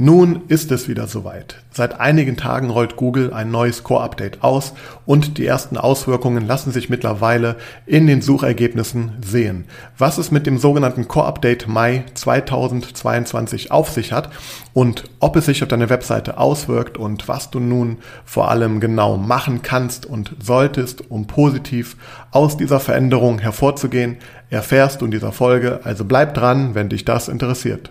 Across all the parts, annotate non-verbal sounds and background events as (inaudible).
Nun ist es wieder soweit. Seit einigen Tagen rollt Google ein neues Core-Update aus und die ersten Auswirkungen lassen sich mittlerweile in den Suchergebnissen sehen. Was es mit dem sogenannten Core-Update Mai 2022 auf sich hat und ob es sich auf deine Webseite auswirkt und was du nun vor allem genau machen kannst und solltest, um positiv aus dieser Veränderung hervorzugehen, erfährst du in dieser Folge. Also bleib dran, wenn dich das interessiert.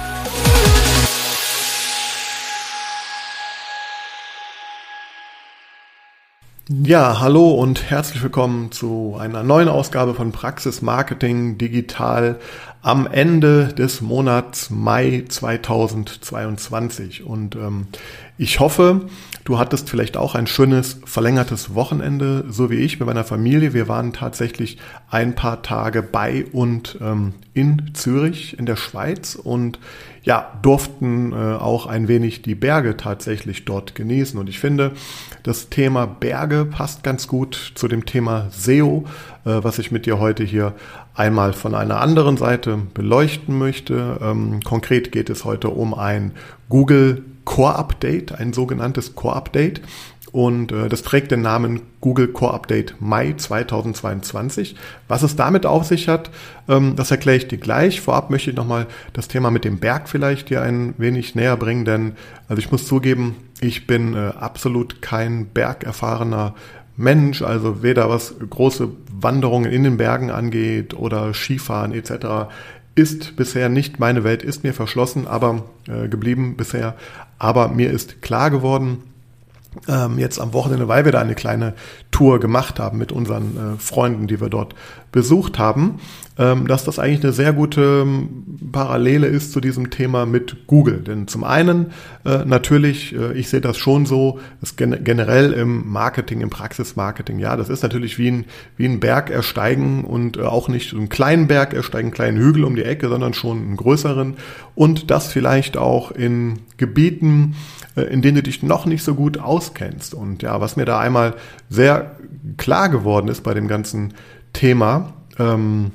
Ja, hallo und herzlich willkommen zu einer neuen Ausgabe von Praxis Marketing Digital am Ende des Monats Mai 2022. Und ähm, ich hoffe, du hattest vielleicht auch ein schönes verlängertes Wochenende, so wie ich mit meiner Familie. Wir waren tatsächlich ein paar Tage bei und ähm, in Zürich in der Schweiz und ja, durften äh, auch ein wenig die Berge tatsächlich dort genießen. Und ich finde, das Thema Berge passt ganz gut zu dem Thema SEO, äh, was ich mit dir heute hier einmal von einer anderen Seite beleuchten möchte. Ähm, konkret geht es heute um ein Google Core Update, ein sogenanntes Core Update. Und äh, das trägt den Namen Google Core Update Mai 2022. Was es damit auf sich hat, ähm, das erkläre ich dir gleich. Vorab möchte ich nochmal das Thema mit dem Berg vielleicht dir ein wenig näher bringen, denn also ich muss zugeben, ich bin äh, absolut kein bergerfahrener Mensch, also weder was große Wanderungen in den Bergen angeht oder Skifahren etc. ist bisher nicht meine Welt, ist mir verschlossen, aber äh, geblieben bisher. Aber mir ist klar geworden, ähm, jetzt am Wochenende, weil wir da eine kleine Tour gemacht haben mit unseren äh, Freunden, die wir dort besucht haben, ähm, dass das eigentlich eine sehr gute ähm, Parallele ist zu diesem Thema mit Google. Denn zum einen äh, natürlich, äh, ich sehe das schon so, gen generell im Marketing, im Praxismarketing, ja, das ist natürlich wie ein, wie ein Berg ersteigen und äh, auch nicht einen kleinen Berg ersteigen, einen kleinen Hügel um die Ecke, sondern schon einen größeren und das vielleicht auch in Gebieten, in denen du dich noch nicht so gut auskennst. Und ja, was mir da einmal sehr klar geworden ist bei dem ganzen Thema, ähm,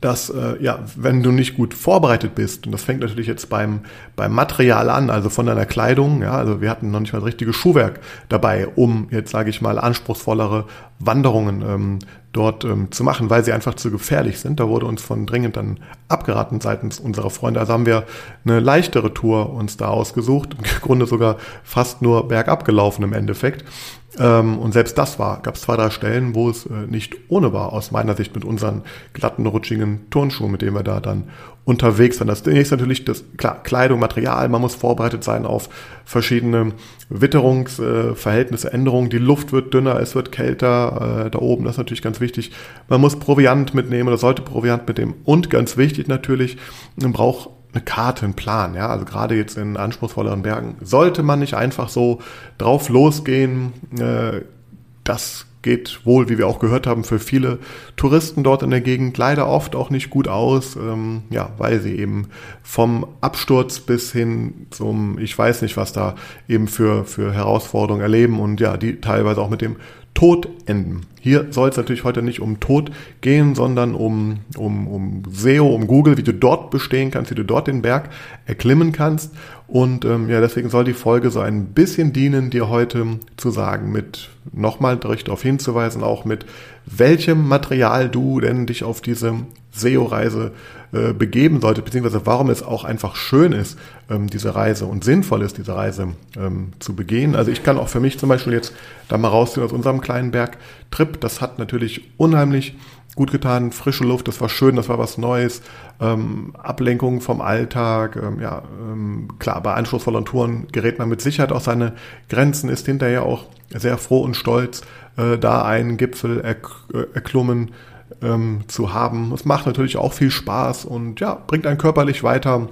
dass äh, ja, wenn du nicht gut vorbereitet bist, und das fängt natürlich jetzt beim, beim Material an, also von deiner Kleidung, ja, also wir hatten noch nicht mal das richtige Schuhwerk dabei, um jetzt sage ich mal anspruchsvollere Wanderungen ähm, dort ähm, zu machen, weil sie einfach zu gefährlich sind. Da wurde uns von dringend dann abgeraten seitens unserer Freunde. Also haben wir eine leichtere Tour uns da ausgesucht, im Grunde sogar fast nur bergab gelaufen im Endeffekt. Ähm, und selbst das war, gab es zwei, drei Stellen, wo es äh, nicht ohne war, aus meiner Sicht mit unseren glatten, rutschigen Turnschuhen, mit denen wir da dann unterwegs waren. Das nächste natürlich das, klar, Kleidung, Material, man muss vorbereitet sein auf verschiedene Witterungsverhältnisse, äh, Änderungen. Die Luft wird dünner, es wird kälter äh, da oben, das ist natürlich ganz wichtig. Man muss Proviant mitnehmen oder sollte Proviant mitnehmen. Und ganz wichtig natürlich, man braucht eine Karte, einen Plan, ja, also gerade jetzt in anspruchsvolleren Bergen sollte man nicht einfach so drauf losgehen. Äh, das geht wohl, wie wir auch gehört haben, für viele Touristen dort in der Gegend leider oft auch nicht gut aus, ähm, ja, weil sie eben vom Absturz bis hin zum, ich weiß nicht, was da eben für, für Herausforderungen erleben und ja, die teilweise auch mit dem Tod enden. Hier soll es natürlich heute nicht um Tod gehen, sondern um, um, um SEO, um Google, wie du dort bestehen kannst, wie du dort den Berg erklimmen kannst. Und ähm, ja, deswegen soll die Folge so ein bisschen dienen, dir heute zu sagen, mit nochmal darauf hinzuweisen, auch mit welchem Material du denn dich auf diese SEO-Reise äh, begeben sollte, beziehungsweise warum es auch einfach schön ist, ähm, diese Reise und sinnvoll ist, diese Reise ähm, zu begehen. Also ich kann auch für mich zum Beispiel jetzt da mal rausziehen aus unserem kleinen Bergtrip. Das hat natürlich unheimlich gut getan, frische Luft, das war schön, das war was Neues, ähm, Ablenkung vom Alltag, ähm, ja, ähm, klar, bei anspruchsvollen Touren gerät man mit Sicherheit auch seine Grenzen, ist hinterher auch sehr froh und stolz, äh, da einen Gipfel erk äh, erklommen ähm, zu haben. Es macht natürlich auch viel Spaß und ja, bringt einen körperlich weiter.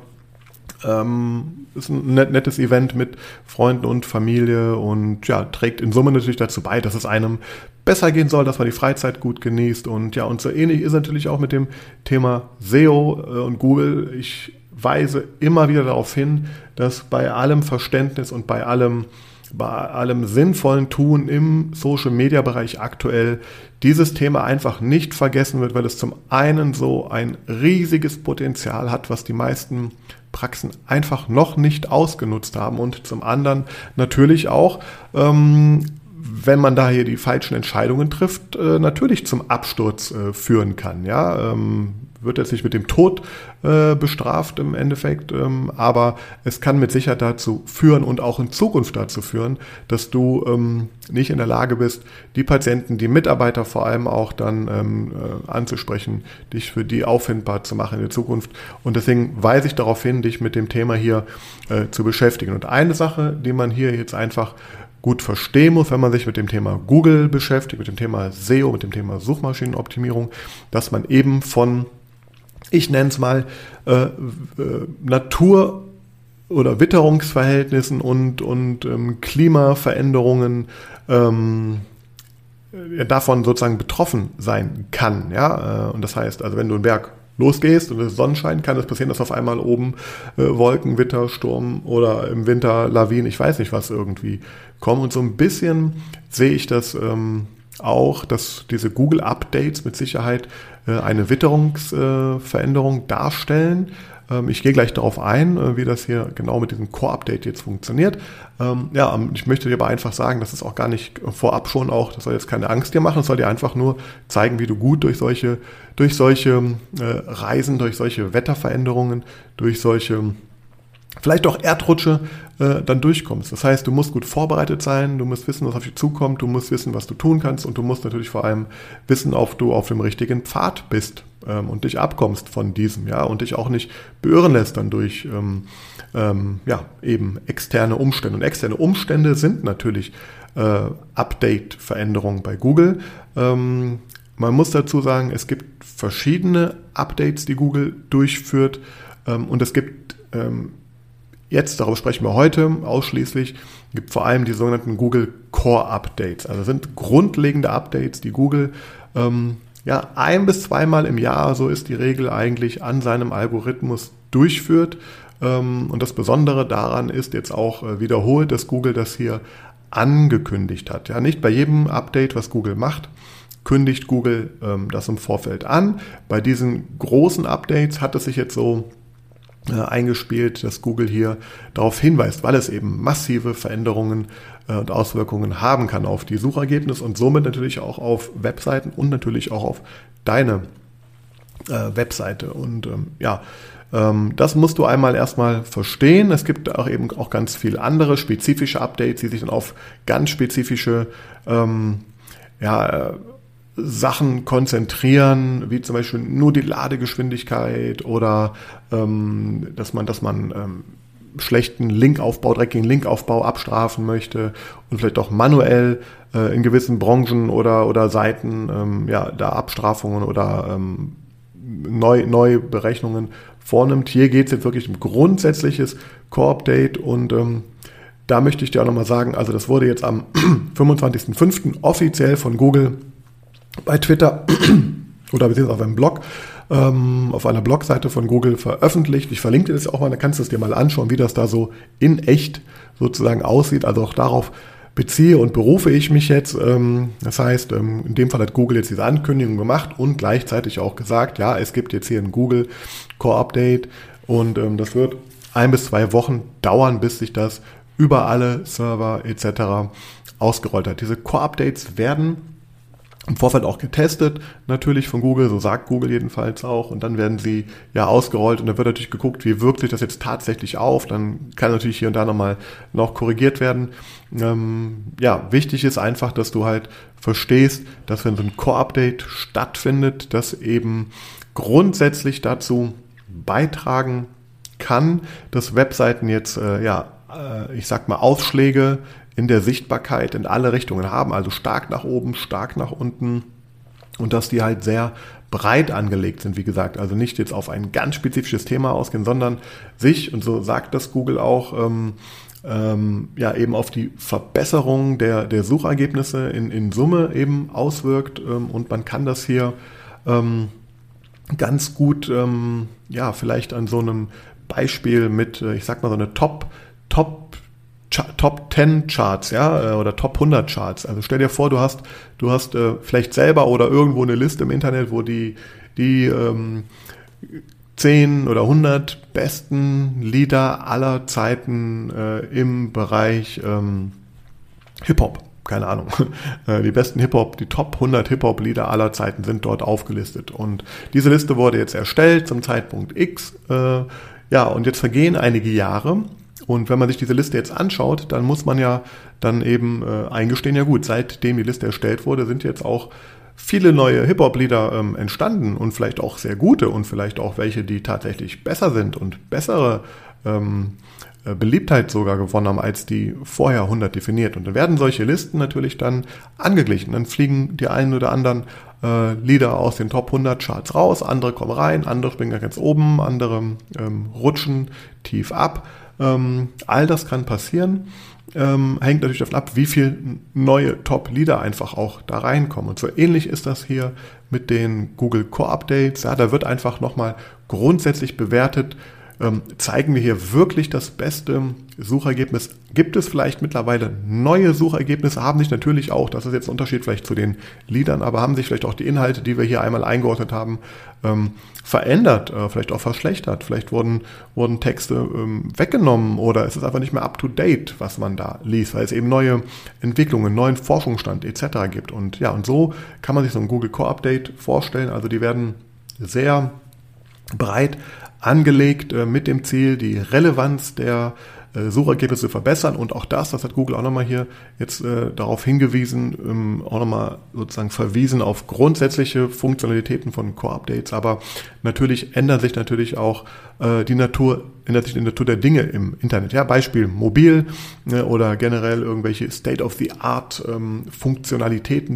Ähm, ist ein net, nettes Event mit Freunden und Familie und ja, trägt in Summe natürlich dazu bei, dass es einem besser gehen soll, dass man die Freizeit gut genießt und ja, und so ähnlich ist natürlich auch mit dem Thema SEO äh, und Google. Ich weise immer wieder darauf hin, dass bei allem Verständnis und bei allem bei allem sinnvollen Tun im Social Media Bereich aktuell dieses Thema einfach nicht vergessen wird, weil es zum einen so ein riesiges Potenzial hat, was die meisten Praxen einfach noch nicht ausgenutzt haben und zum anderen natürlich auch, ähm, wenn man da hier die falschen Entscheidungen trifft, äh, natürlich zum Absturz äh, führen kann. Ja, ähm, wird jetzt nicht mit dem Tod äh, bestraft im Endeffekt, ähm, aber es kann mit Sicherheit dazu führen und auch in Zukunft dazu führen, dass du ähm, nicht in der Lage bist, die Patienten, die Mitarbeiter vor allem auch dann ähm, äh, anzusprechen, dich für die auffindbar zu machen in der Zukunft. Und deswegen weise ich darauf hin, dich mit dem Thema hier äh, zu beschäftigen. Und eine Sache, die man hier jetzt einfach gut verstehen muss, wenn man sich mit dem Thema Google beschäftigt, mit dem Thema SEO, mit dem Thema Suchmaschinenoptimierung, dass man eben von ich nenne es mal, äh, äh, Natur- oder Witterungsverhältnissen und, und ähm, Klimaveränderungen ähm, davon sozusagen betroffen sein kann. Ja? Äh, und das heißt, also wenn du einen Berg losgehst und es Sonnenschein, kann es passieren, dass auf einmal oben äh, Wolken, Witter, Sturm oder im Winter Lawinen, ich weiß nicht was irgendwie kommen. Und so ein bisschen sehe ich das ähm, auch, dass diese Google-Updates mit Sicherheit äh, eine Witterungsveränderung darstellen. Ähm, ich gehe gleich darauf ein, äh, wie das hier genau mit diesem Core-Update jetzt funktioniert. Ähm, ja, ähm, ich möchte dir aber einfach sagen, dass es auch gar nicht vorab schon auch, das soll jetzt keine Angst dir machen, es soll dir einfach nur zeigen, wie du gut durch solche, durch solche äh, Reisen, durch solche Wetterveränderungen, durch solche vielleicht auch Erdrutsche äh, dann durchkommst. Das heißt, du musst gut vorbereitet sein, du musst wissen, was auf dich zukommt, du musst wissen, was du tun kannst und du musst natürlich vor allem wissen, ob du auf dem richtigen Pfad bist ähm, und dich abkommst von diesem, ja, und dich auch nicht beirren lässt dann durch ähm, ähm, ja, eben externe Umstände. Und externe Umstände sind natürlich äh, Update-Veränderungen bei Google. Ähm, man muss dazu sagen, es gibt verschiedene Updates, die Google durchführt ähm, und es gibt ähm, Jetzt, darauf sprechen wir heute ausschließlich, gibt vor allem die sogenannten Google Core Updates. Also sind grundlegende Updates, die Google ähm, ja ein bis zweimal im Jahr, so ist die Regel eigentlich, an seinem Algorithmus durchführt. Ähm, und das Besondere daran ist jetzt auch äh, wiederholt, dass Google das hier angekündigt hat. Ja, nicht bei jedem Update, was Google macht, kündigt Google ähm, das im Vorfeld an. Bei diesen großen Updates hat es sich jetzt so eingespielt, dass Google hier darauf hinweist, weil es eben massive Veränderungen äh, und Auswirkungen haben kann auf die Suchergebnisse und somit natürlich auch auf Webseiten und natürlich auch auf deine äh, Webseite. Und ähm, ja, ähm, das musst du einmal erstmal verstehen. Es gibt auch eben auch ganz viele andere spezifische Updates, die sich dann auf ganz spezifische ähm, ja, Sachen konzentrieren, wie zum Beispiel nur die Ladegeschwindigkeit oder ähm, dass man, dass man ähm, schlechten Linkaufbau, dreckigen Linkaufbau abstrafen möchte und vielleicht auch manuell äh, in gewissen Branchen oder, oder Seiten ähm, ja, da Abstrafungen oder ähm, Neu, Neuberechnungen vornimmt. Hier geht es jetzt wirklich um grundsätzliches Core-Update und ähm, da möchte ich dir auch nochmal sagen, also das wurde jetzt am (clears throat) 25.05. offiziell von Google bei Twitter (clears throat) oder beziehungsweise auf einem Blog, ähm, auf einer Blogseite von Google veröffentlicht. Ich verlinke dir das auch mal, da kannst du es dir mal anschauen, wie das da so in echt sozusagen aussieht. Also auch darauf beziehe und berufe ich mich jetzt. Ähm, das heißt, ähm, in dem Fall hat Google jetzt diese Ankündigung gemacht und gleichzeitig auch gesagt, ja, es gibt jetzt hier ein Google Core Update und ähm, das wird ein bis zwei Wochen dauern, bis sich das über alle Server etc. ausgerollt hat. Diese Core Updates werden im Vorfeld auch getestet, natürlich von Google, so sagt Google jedenfalls auch, und dann werden sie ja ausgerollt und dann wird natürlich geguckt, wie wirkt sich das jetzt tatsächlich auf, dann kann natürlich hier und da nochmal noch korrigiert werden. Ähm, ja, wichtig ist einfach, dass du halt verstehst, dass wenn so ein Core-Update stattfindet, das eben grundsätzlich dazu beitragen kann, dass Webseiten jetzt, äh, ja, äh, ich sag mal, Ausschläge in der Sichtbarkeit in alle Richtungen haben, also stark nach oben, stark nach unten und dass die halt sehr breit angelegt sind, wie gesagt. Also nicht jetzt auf ein ganz spezifisches Thema ausgehen, sondern sich, und so sagt das Google auch, ähm, ähm, ja eben auf die Verbesserung der, der Suchergebnisse in, in Summe eben auswirkt. Ähm, und man kann das hier ähm, ganz gut, ähm, ja, vielleicht an so einem Beispiel mit, äh, ich sag mal, so eine Top, Top Top 10 Charts, ja, äh, oder Top 100 Charts. Also stell dir vor, du hast, du hast äh, vielleicht selber oder irgendwo eine Liste im Internet, wo die, die ähm, 10 oder 100 besten Lieder aller Zeiten äh, im Bereich ähm, Hip-Hop. Keine Ahnung. (laughs) Äh, die besten Hip-Hop, die Top 100 Hip-Hop-Lieder aller Zeiten sind dort aufgelistet. Und diese Liste wurde jetzt erstellt zum Zeitpunkt X. Äh, ja, und jetzt vergehen einige Jahre. Und wenn man sich diese Liste jetzt anschaut, dann muss man ja dann eben äh, eingestehen, ja gut, seitdem die Liste erstellt wurde, sind jetzt auch viele neue Hip-Hop-Lieder ähm, entstanden und vielleicht auch sehr gute und vielleicht auch welche, die tatsächlich besser sind und bessere ähm, äh, Beliebtheit sogar gewonnen haben, als die vorher 100 definiert. Und dann werden solche Listen natürlich dann angeglichen. Dann fliegen die einen oder anderen äh, Lieder aus den Top 100 Charts raus, andere kommen rein, andere springen ganz oben, andere ähm, rutschen tief ab. Ähm, all das kann passieren ähm, hängt natürlich davon ab, wie viel neue Top-Leader einfach auch da reinkommen. Und so ähnlich ist das hier mit den Google Core Updates. Ja, da wird einfach nochmal grundsätzlich bewertet, ähm, zeigen wir hier wirklich das beste Suchergebnis? Gibt es vielleicht mittlerweile neue Suchergebnisse? Haben sich natürlich auch, das ist jetzt ein Unterschied vielleicht zu den Liedern, aber haben sich vielleicht auch die Inhalte, die wir hier einmal eingeordnet haben, ähm, verändert, äh, vielleicht auch verschlechtert? Vielleicht wurden, wurden Texte ähm, weggenommen oder es ist einfach nicht mehr up to date, was man da liest, weil es eben neue Entwicklungen, neuen Forschungsstand etc. gibt. Und ja, und so kann man sich so ein Google Core Update vorstellen. Also die werden sehr breit angelegt äh, mit dem Ziel, die Relevanz der äh, Suchergebnisse zu verbessern und auch das, das hat Google auch nochmal hier jetzt äh, darauf hingewiesen, ähm, auch nochmal sozusagen verwiesen auf grundsätzliche Funktionalitäten von Core-Updates, aber natürlich ändert sich natürlich auch die Natur, ändert sich die Natur der Dinge im Internet. Ja, Beispiel mobil äh, oder generell irgendwelche State-of-the-Art ähm,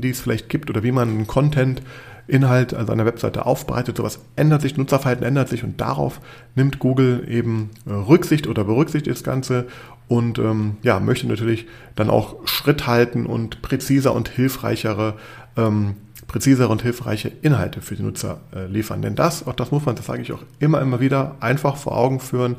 die es vielleicht gibt oder wie man Content Inhalt, also eine Webseite aufbereitet. Sowas ändert sich, Nutzerverhalten ändert sich und darauf nimmt Google eben äh, Rücksicht oder berücksichtigt das Ganze und ähm, ja, möchte natürlich dann auch Schritt halten und präziser und hilfreichere ähm, präzisere und hilfreiche Inhalte für die Nutzer äh, liefern. Denn das, auch das muss man, das sage ich auch immer, immer wieder, einfach vor Augen führen.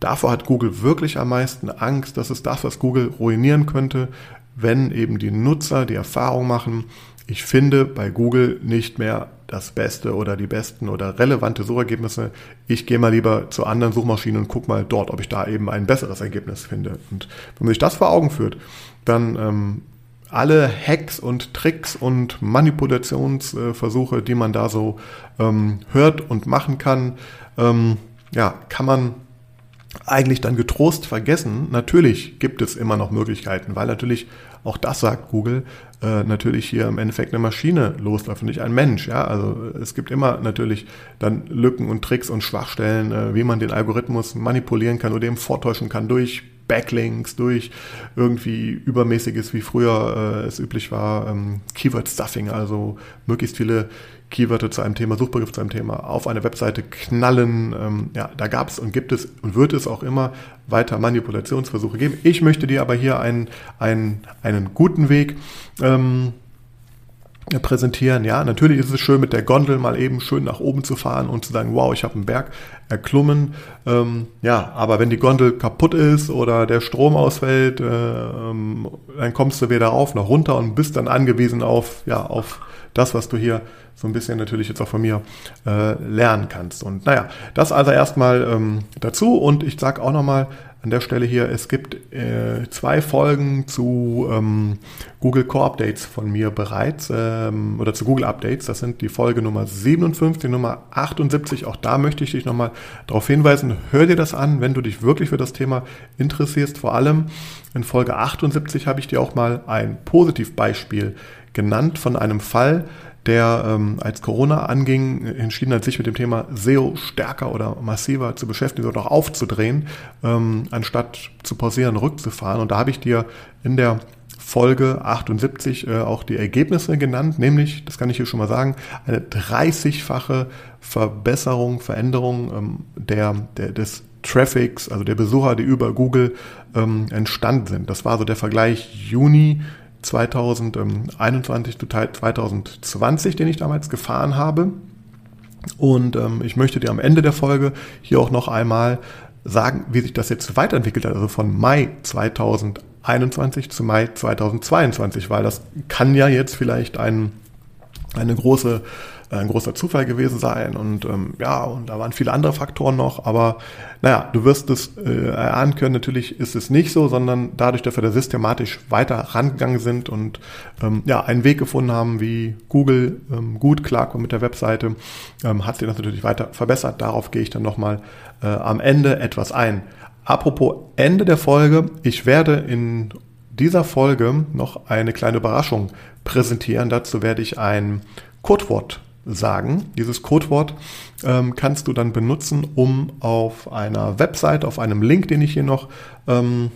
Davor hat Google wirklich am meisten Angst. Das ist das, was Google ruinieren könnte, wenn eben die Nutzer die Erfahrung machen, ich finde bei Google nicht mehr das Beste oder die besten oder relevante Suchergebnisse. Ich gehe mal lieber zu anderen Suchmaschinen und gucke mal dort, ob ich da eben ein besseres Ergebnis finde. Und wenn man sich das vor Augen führt, dann ähm, alle Hacks und Tricks und Manipulationsversuche, die man da so ähm, hört und machen kann, ähm, ja, kann man eigentlich dann getrost vergessen. Natürlich gibt es immer noch Möglichkeiten, weil natürlich auch das sagt Google, äh, natürlich hier im Endeffekt eine Maschine losläuft und nicht ein Mensch. Ja, also es gibt immer natürlich dann Lücken und Tricks und Schwachstellen, äh, wie man den Algorithmus manipulieren kann oder eben vortäuschen kann durch Backlinks, durch irgendwie übermäßiges, wie früher äh, es üblich war, ähm, Keyword Stuffing, also möglichst viele Keywörter zu einem Thema, Suchbegriff zu einem Thema auf eine Webseite knallen. Ähm, ja, da gab es und gibt es und wird es auch immer weiter Manipulationsversuche geben. Ich möchte dir aber hier einen, einen, einen guten Weg ähm, präsentieren. Ja, natürlich ist es schön, mit der Gondel mal eben schön nach oben zu fahren und zu sagen, wow, ich habe einen Berg erklommen. Ähm, ja, aber wenn die Gondel kaputt ist oder der Strom ausfällt, äh, ähm, dann kommst du weder rauf noch runter und bist dann angewiesen auf, ja, auf das, was du hier so ein bisschen natürlich jetzt auch von mir äh, lernen kannst. Und naja, das also erstmal ähm, dazu und ich sage auch nochmal an der Stelle hier, es gibt äh, zwei Folgen zu ähm, Google Core Updates von mir bereits ähm, oder zu Google Updates. Das sind die Folge Nummer 57, Nummer 78. Auch da möchte ich dich nochmal darauf hinweisen. Hör dir das an, wenn du dich wirklich für das Thema interessierst. Vor allem in Folge 78 habe ich dir auch mal ein Positivbeispiel genannt von einem Fall, der ähm, als Corona anging, entschieden hat, sich mit dem Thema SEO stärker oder massiver zu beschäftigen oder auch aufzudrehen, ähm, anstatt zu pausieren, rückzufahren. Und da habe ich dir in der Folge 78 äh, auch die Ergebnisse genannt, nämlich, das kann ich hier schon mal sagen, eine 30-fache Verbesserung, Veränderung ähm, der, der, des Traffics, also der Besucher, die über Google ähm, entstanden sind. Das war so der Vergleich Juni 2021 zu 2020, den ich damals gefahren habe. Und ähm, ich möchte dir am Ende der Folge hier auch noch einmal sagen, wie sich das jetzt weiterentwickelt hat, also von Mai 2021 zu Mai 2022, weil das kann ja jetzt vielleicht ein, eine große ein großer Zufall gewesen sein und ähm, ja, und da waren viele andere Faktoren noch, aber naja, du wirst es äh, erahnen können, natürlich ist es nicht so, sondern dadurch, dass wir da systematisch weiter rangegangen sind und ähm, ja, einen Weg gefunden haben, wie Google ähm, gut klarkommt mit der Webseite, ähm, hat sich das natürlich weiter verbessert. Darauf gehe ich dann nochmal äh, am Ende etwas ein. Apropos Ende der Folge, ich werde in dieser Folge noch eine kleine Überraschung präsentieren. Dazu werde ich ein Codewort sagen. Dieses Codewort ähm, kannst du dann benutzen, um auf einer Website, auf einem Link, den ich hier noch ähm,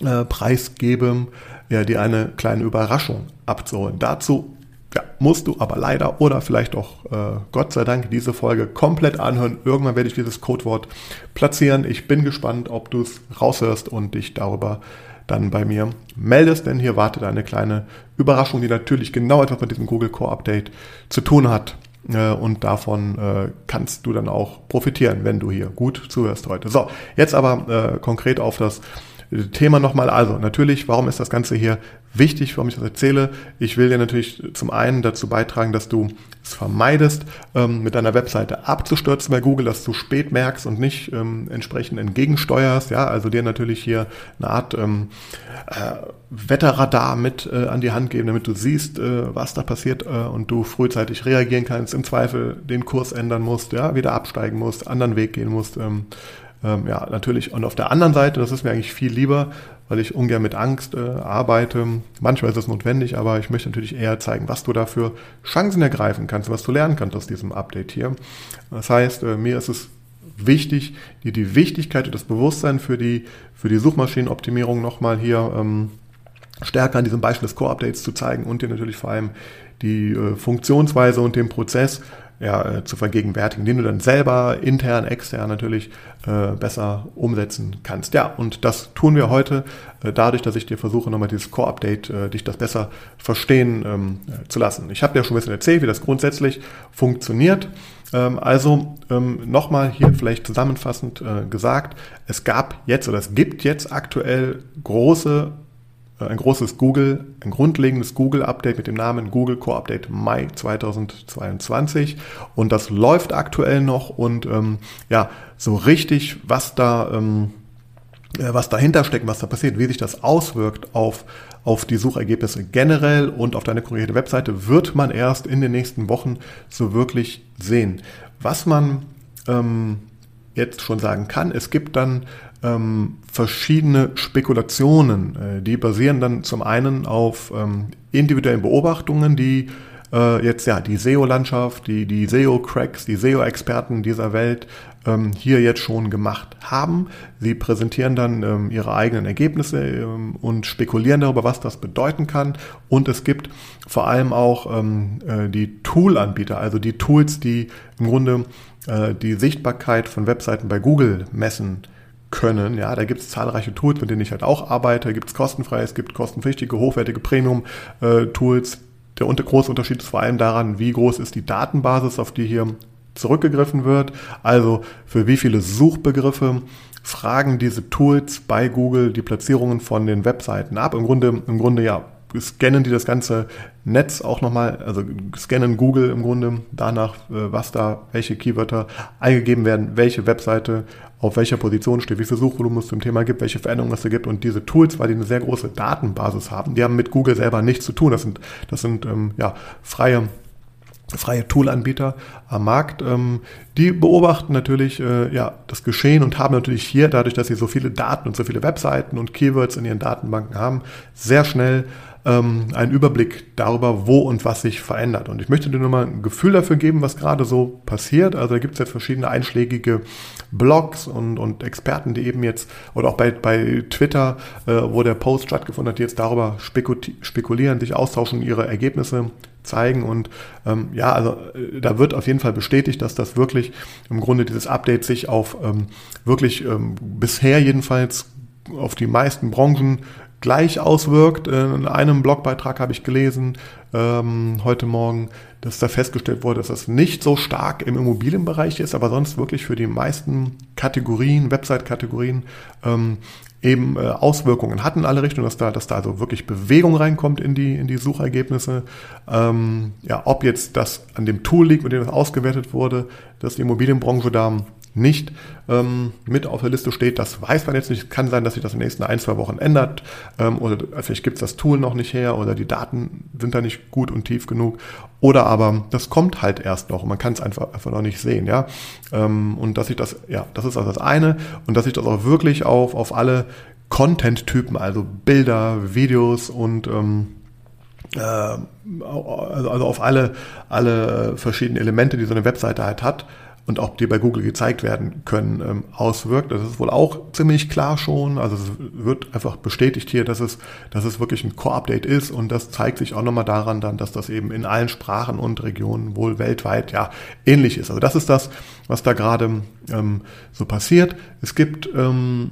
äh, preisgebe, ja, dir eine kleine Überraschung abzuholen. Dazu ja, musst du aber leider oder vielleicht auch äh, Gott sei Dank diese Folge komplett anhören. Irgendwann werde ich dieses Codewort platzieren. Ich bin gespannt, ob du es raushörst und dich darüber dann bei mir meldest, denn hier wartet eine kleine Überraschung, die natürlich genau etwas mit diesem Google Core Update zu tun hat. Äh, und davon äh, kannst du dann auch profitieren, wenn du hier gut zuhörst heute. So, jetzt aber äh, konkret auf das Thema nochmal. Also natürlich, warum ist das Ganze hier wichtig, warum ich das erzähle? Ich will dir natürlich zum einen dazu beitragen, dass du es vermeidest, ähm, mit deiner Webseite abzustürzen bei Google, dass du spät merkst und nicht ähm, entsprechend entgegensteuerst. Ja, also dir natürlich hier eine Art ähm, äh, Wetterradar mit äh, an die Hand geben, damit du siehst, äh, was da passiert äh, und du frühzeitig reagieren kannst, im Zweifel den Kurs ändern musst, ja, wieder absteigen musst, anderen Weg gehen musst. Ähm, ja, natürlich. Und auf der anderen Seite, das ist mir eigentlich viel lieber, weil ich ungern mit Angst äh, arbeite. Manchmal ist es notwendig, aber ich möchte natürlich eher zeigen, was du dafür Chancen ergreifen kannst, was du lernen kannst aus diesem Update hier. Das heißt, äh, mir ist es wichtig, dir die Wichtigkeit und das Bewusstsein für die, für die Suchmaschinenoptimierung nochmal hier ähm, stärker an diesem Beispiel des Core-Updates zu zeigen und dir natürlich vor allem die äh, Funktionsweise und den Prozess ja, äh, zu vergegenwärtigen, den du dann selber intern, extern natürlich äh, besser umsetzen kannst. Ja, und das tun wir heute äh, dadurch, dass ich dir versuche, nochmal dieses Core-Update, äh, dich das besser verstehen ähm, äh, zu lassen. Ich habe dir schon ein bisschen erzählt, wie das grundsätzlich funktioniert. Ähm, also ähm, nochmal hier vielleicht zusammenfassend äh, gesagt, es gab jetzt oder es gibt jetzt aktuell große ein großes Google, ein grundlegendes Google-Update mit dem Namen Google Core Update Mai 2022 und das läuft aktuell noch und ähm, ja, so richtig, was da, ähm, äh, was dahinter steckt, was da passiert, wie sich das auswirkt auf, auf die Suchergebnisse generell und auf deine konkrete Webseite, wird man erst in den nächsten Wochen so wirklich sehen. Was man ähm, jetzt schon sagen kann, es gibt dann ähm, verschiedene Spekulationen. Äh, die basieren dann zum einen auf ähm, individuellen Beobachtungen, die äh, jetzt ja die SEO-Landschaft, die, die SEO-Cracks, die SEO-Experten dieser Welt ähm, hier jetzt schon gemacht haben. Sie präsentieren dann ähm, ihre eigenen Ergebnisse ähm, und spekulieren darüber, was das bedeuten kann. Und es gibt vor allem auch ähm, äh, die Tool-Anbieter, also die Tools, die im Grunde äh, die Sichtbarkeit von Webseiten bei Google messen können. Ja, da gibt es zahlreiche Tools, mit denen ich halt auch arbeite. Gibt es kostenfrei, es gibt kostenpflichtige, hochwertige Premium-Tools. Der unter große Unterschied ist vor allem daran, wie groß ist die Datenbasis, auf die hier zurückgegriffen wird. Also für wie viele Suchbegriffe fragen diese Tools bei Google die Platzierungen von den Webseiten ab. Im Grunde, im Grunde ja, scannen die das ganze Netz auch nochmal, also scannen Google im Grunde danach, äh, was da, welche Keywörter eingegeben werden, welche Webseite auf welcher Position steht, wie viel Suchvolumen es zum Thema gibt, welche Veränderungen es da gibt. Und diese Tools, weil die eine sehr große Datenbasis haben, die haben mit Google selber nichts zu tun. Das sind, das sind ähm, ja, freie freie Toolanbieter am Markt, ähm, die beobachten natürlich äh, ja das Geschehen und haben natürlich hier, dadurch, dass sie so viele Daten und so viele Webseiten und Keywords in ihren Datenbanken haben, sehr schnell ähm, einen Überblick darüber, wo und was sich verändert. Und ich möchte dir nur mal ein Gefühl dafür geben, was gerade so passiert. Also da gibt es jetzt verschiedene einschlägige Blogs und, und Experten, die eben jetzt, oder auch bei, bei Twitter, äh, wo der Post stattgefunden hat, die jetzt darüber spekulieren, sich austauschen, ihre Ergebnisse zeigen. Und ähm, ja, also äh, da wird auf jeden Fall bestätigt, dass das wirklich im Grunde dieses Update sich auf ähm, wirklich ähm, bisher jedenfalls auf die meisten Branchen gleich auswirkt. In einem Blogbeitrag habe ich gelesen ähm, heute Morgen, dass da festgestellt wurde, dass das nicht so stark im Immobilienbereich ist, aber sonst wirklich für die meisten Kategorien, Website-Kategorien ähm, eben äh, Auswirkungen hatten in alle Richtungen, dass da, dass da also wirklich Bewegung reinkommt in die, in die Suchergebnisse. Ähm, ja, ob jetzt das an dem Tool liegt, mit dem das ausgewertet wurde, dass die Immobilienbranche da nicht ähm, mit auf der Liste steht. Das weiß man jetzt nicht. Kann sein, dass sich das in den nächsten ein, zwei Wochen ändert. Ähm, oder vielleicht gibt es das Tool noch nicht her oder die Daten sind da nicht gut und tief genug. Oder aber das kommt halt erst noch und man kann es einfach, einfach noch nicht sehen. ja. Ähm, und dass sich das, ja, das ist also das eine. Und dass sich das auch wirklich auf, auf alle Content-Typen, also Bilder, Videos und ähm, äh, also, also auf alle, alle verschiedenen Elemente, die so eine Webseite halt hat, und auch die bei Google gezeigt werden können, ähm, auswirkt. Das ist wohl auch ziemlich klar schon. Also es wird einfach bestätigt hier, dass es, dass es wirklich ein Core-Update ist und das zeigt sich auch nochmal daran dann, dass das eben in allen Sprachen und Regionen wohl weltweit ja ähnlich ist. Also das ist das, was da gerade ähm, so passiert. Es gibt ähm,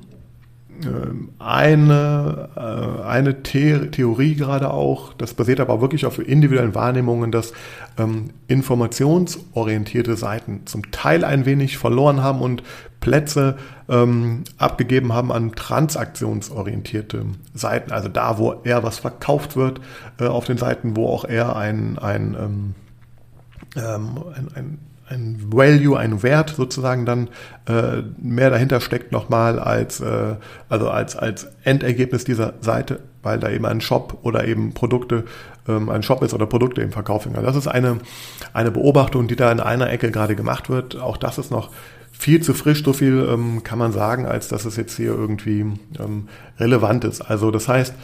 eine, äh, eine The Theorie gerade auch, das basiert aber wirklich auf individuellen Wahrnehmungen, dass ähm, informationsorientierte Seiten zum Teil ein wenig verloren haben und Plätze ähm, abgegeben haben an transaktionsorientierte Seiten, also da, wo eher was verkauft wird, äh, auf den Seiten, wo auch eher ein, ein, ähm, ähm ein, ein ein Value, ein Wert sozusagen dann äh, mehr dahinter steckt nochmal als, äh, also als, als Endergebnis dieser Seite, weil da eben ein Shop oder eben Produkte, ähm, ein Shop ist oder Produkte eben verkauft werden. Das ist eine, eine Beobachtung, die da in einer Ecke gerade gemacht wird. Auch das ist noch viel zu frisch, so viel ähm, kann man sagen, als dass es jetzt hier irgendwie ähm, relevant ist. Also das heißt,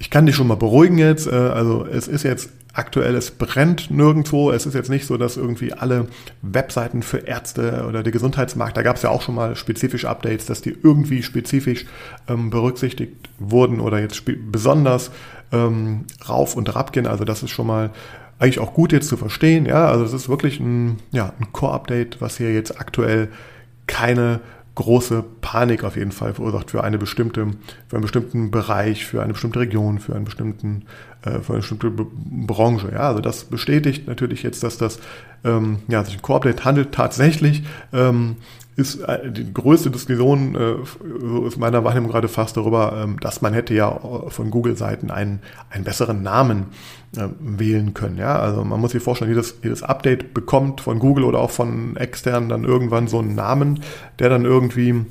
ich kann dich schon mal beruhigen jetzt. Äh, also es ist jetzt aktuell, es brennt nirgendwo. Es ist jetzt nicht so, dass irgendwie alle Webseiten für Ärzte oder der Gesundheitsmarkt, da gab es ja auch schon mal spezifische Updates, dass die irgendwie spezifisch ähm, berücksichtigt wurden oder jetzt besonders ähm, rauf und rab gehen. Also das ist schon mal eigentlich auch gut jetzt zu verstehen. Ja, also es ist wirklich ein, ja, ein Core-Update, was hier jetzt aktuell keine große Panik auf jeden Fall verursacht für eine bestimmte, für einen bestimmten Bereich, für eine bestimmte Region, für einen bestimmten, äh, für eine bestimmte Branche. Ja, also das bestätigt natürlich jetzt, dass das ähm, ja, sich ein Core-Update handelt. Tatsächlich ähm, ist äh, die größte Diskussion, äh, so ist meiner Wahrnehmung gerade fast darüber, ähm, dass man hätte ja von Google-Seiten einen, einen besseren Namen äh, wählen können. Ja, also man muss sich vorstellen, jedes, jedes Update bekommt von Google oder auch von externen dann irgendwann so einen Namen, der dann irgendwie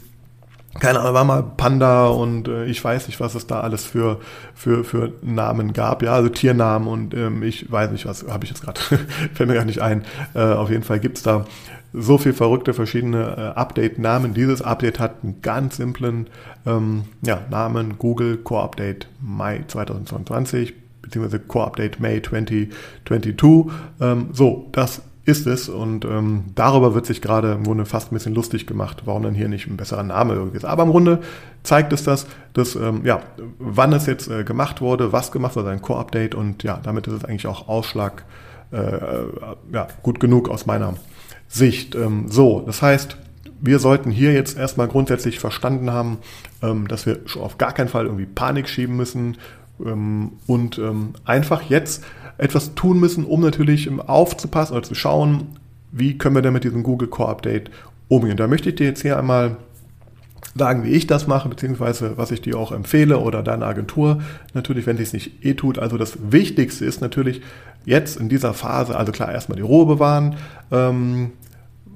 keine Ahnung, war mal Panda und äh, ich weiß nicht, was es da alles für, für, für Namen gab. Ja, also Tiernamen und ähm, ich weiß nicht, was habe ich jetzt gerade, (laughs) fällt mir gar nicht ein. Äh, auf jeden Fall gibt's da so viel verrückte verschiedene äh, Update-Namen. Dieses Update hat einen ganz simplen ähm, ja, Namen, Google Core Update Mai 2022 beziehungsweise Core Update May 2022. Ähm, so, das ist es und ähm, darüber wird sich gerade im Grunde fast ein bisschen lustig gemacht, warum dann hier nicht ein besserer Name irgendwie ist. Aber im Grunde zeigt es das, dass, ähm, ja, wann es jetzt äh, gemacht wurde, was gemacht wurde, ein Core-Update und ja, damit ist es eigentlich auch Ausschlag äh, äh ja, gut genug aus meiner Sicht. Ähm, so, das heißt, wir sollten hier jetzt erstmal grundsätzlich verstanden haben, ähm, dass wir auf gar keinen Fall irgendwie Panik schieben müssen ähm, und ähm, einfach jetzt etwas tun müssen, um natürlich aufzupassen oder zu schauen, wie können wir denn mit diesem Google Core Update umgehen. Da möchte ich dir jetzt hier einmal sagen, wie ich das mache, beziehungsweise was ich dir auch empfehle oder deine Agentur natürlich, wenn sie es nicht eh tut. Also das Wichtigste ist natürlich jetzt in dieser Phase, also klar, erstmal die Ruhe bewahren, ähm,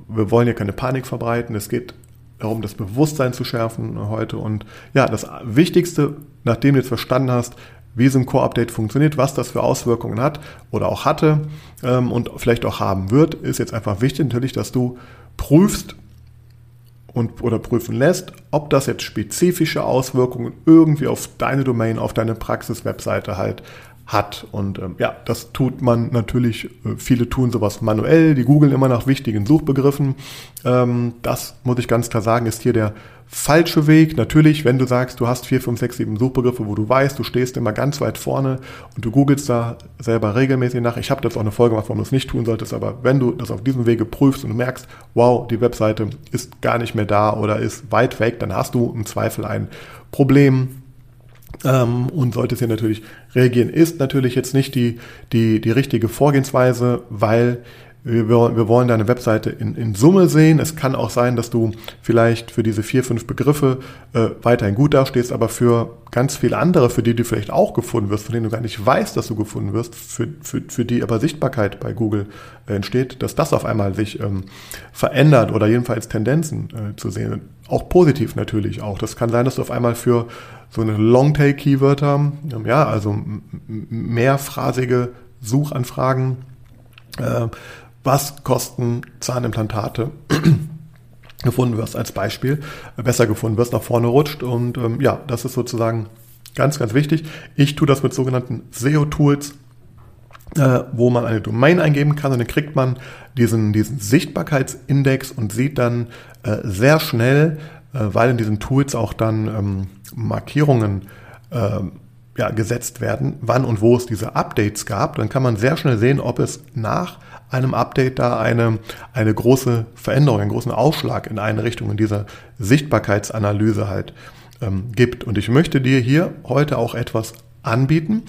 wir wollen ja keine Panik verbreiten. Es geht darum, das Bewusstsein zu schärfen heute. Und ja, das Wichtigste, nachdem du jetzt verstanden hast, wie so ein Core-Update funktioniert, was das für Auswirkungen hat oder auch hatte ähm, und vielleicht auch haben wird, ist jetzt einfach wichtig natürlich, dass du prüfst und oder prüfen lässt, ob das jetzt spezifische Auswirkungen irgendwie auf deine Domain, auf deine Praxis-Webseite halt hat. Und ähm, ja, das tut man natürlich, äh, viele tun sowas manuell, die googeln immer nach wichtigen Suchbegriffen. Ähm, das muss ich ganz klar sagen, ist hier der falsche Weg. Natürlich, wenn du sagst, du hast vier, fünf, sechs, sieben Suchbegriffe, wo du weißt, du stehst immer ganz weit vorne und du googelst da selber regelmäßig nach. Ich habe das auch eine Folge gemacht, warum du es nicht tun solltest, aber wenn du das auf diesem Wege prüfst und du merkst, wow, die Webseite ist gar nicht mehr da oder ist weit weg, dann hast du im Zweifel ein Problem ähm, und solltest hier natürlich reagieren. Ist natürlich jetzt nicht die, die, die richtige Vorgehensweise, weil wir, wir wollen deine Webseite in, in Summe sehen. Es kann auch sein, dass du vielleicht für diese vier, fünf Begriffe äh, weiterhin gut dastehst, aber für ganz viele andere, für die du vielleicht auch gefunden wirst, von denen du gar nicht weißt, dass du gefunden wirst, für, für, für die aber Sichtbarkeit bei Google äh, entsteht, dass das auf einmal sich ähm, verändert oder jedenfalls Tendenzen äh, zu sehen. Auch positiv natürlich auch. Das kann sein, dass du auf einmal für so eine Longtail-Keywörter, ähm, ja, also mehrphrasige Suchanfragen, äh, was kosten Zahnimplantate (clears throat) gefunden wirst als Beispiel, besser gefunden wirst, nach vorne rutscht. Und ähm, ja, das ist sozusagen ganz, ganz wichtig. Ich tue das mit sogenannten SEO-Tools, äh, wo man eine Domain eingeben kann und dann kriegt man diesen, diesen Sichtbarkeitsindex und sieht dann äh, sehr schnell, äh, weil in diesen Tools auch dann ähm, Markierungen äh, ja, gesetzt werden, wann und wo es diese Updates gab. Dann kann man sehr schnell sehen, ob es nach einem Update da eine, eine große Veränderung, einen großen Aufschlag in eine Richtung in dieser Sichtbarkeitsanalyse halt ähm, gibt. Und ich möchte dir hier heute auch etwas anbieten,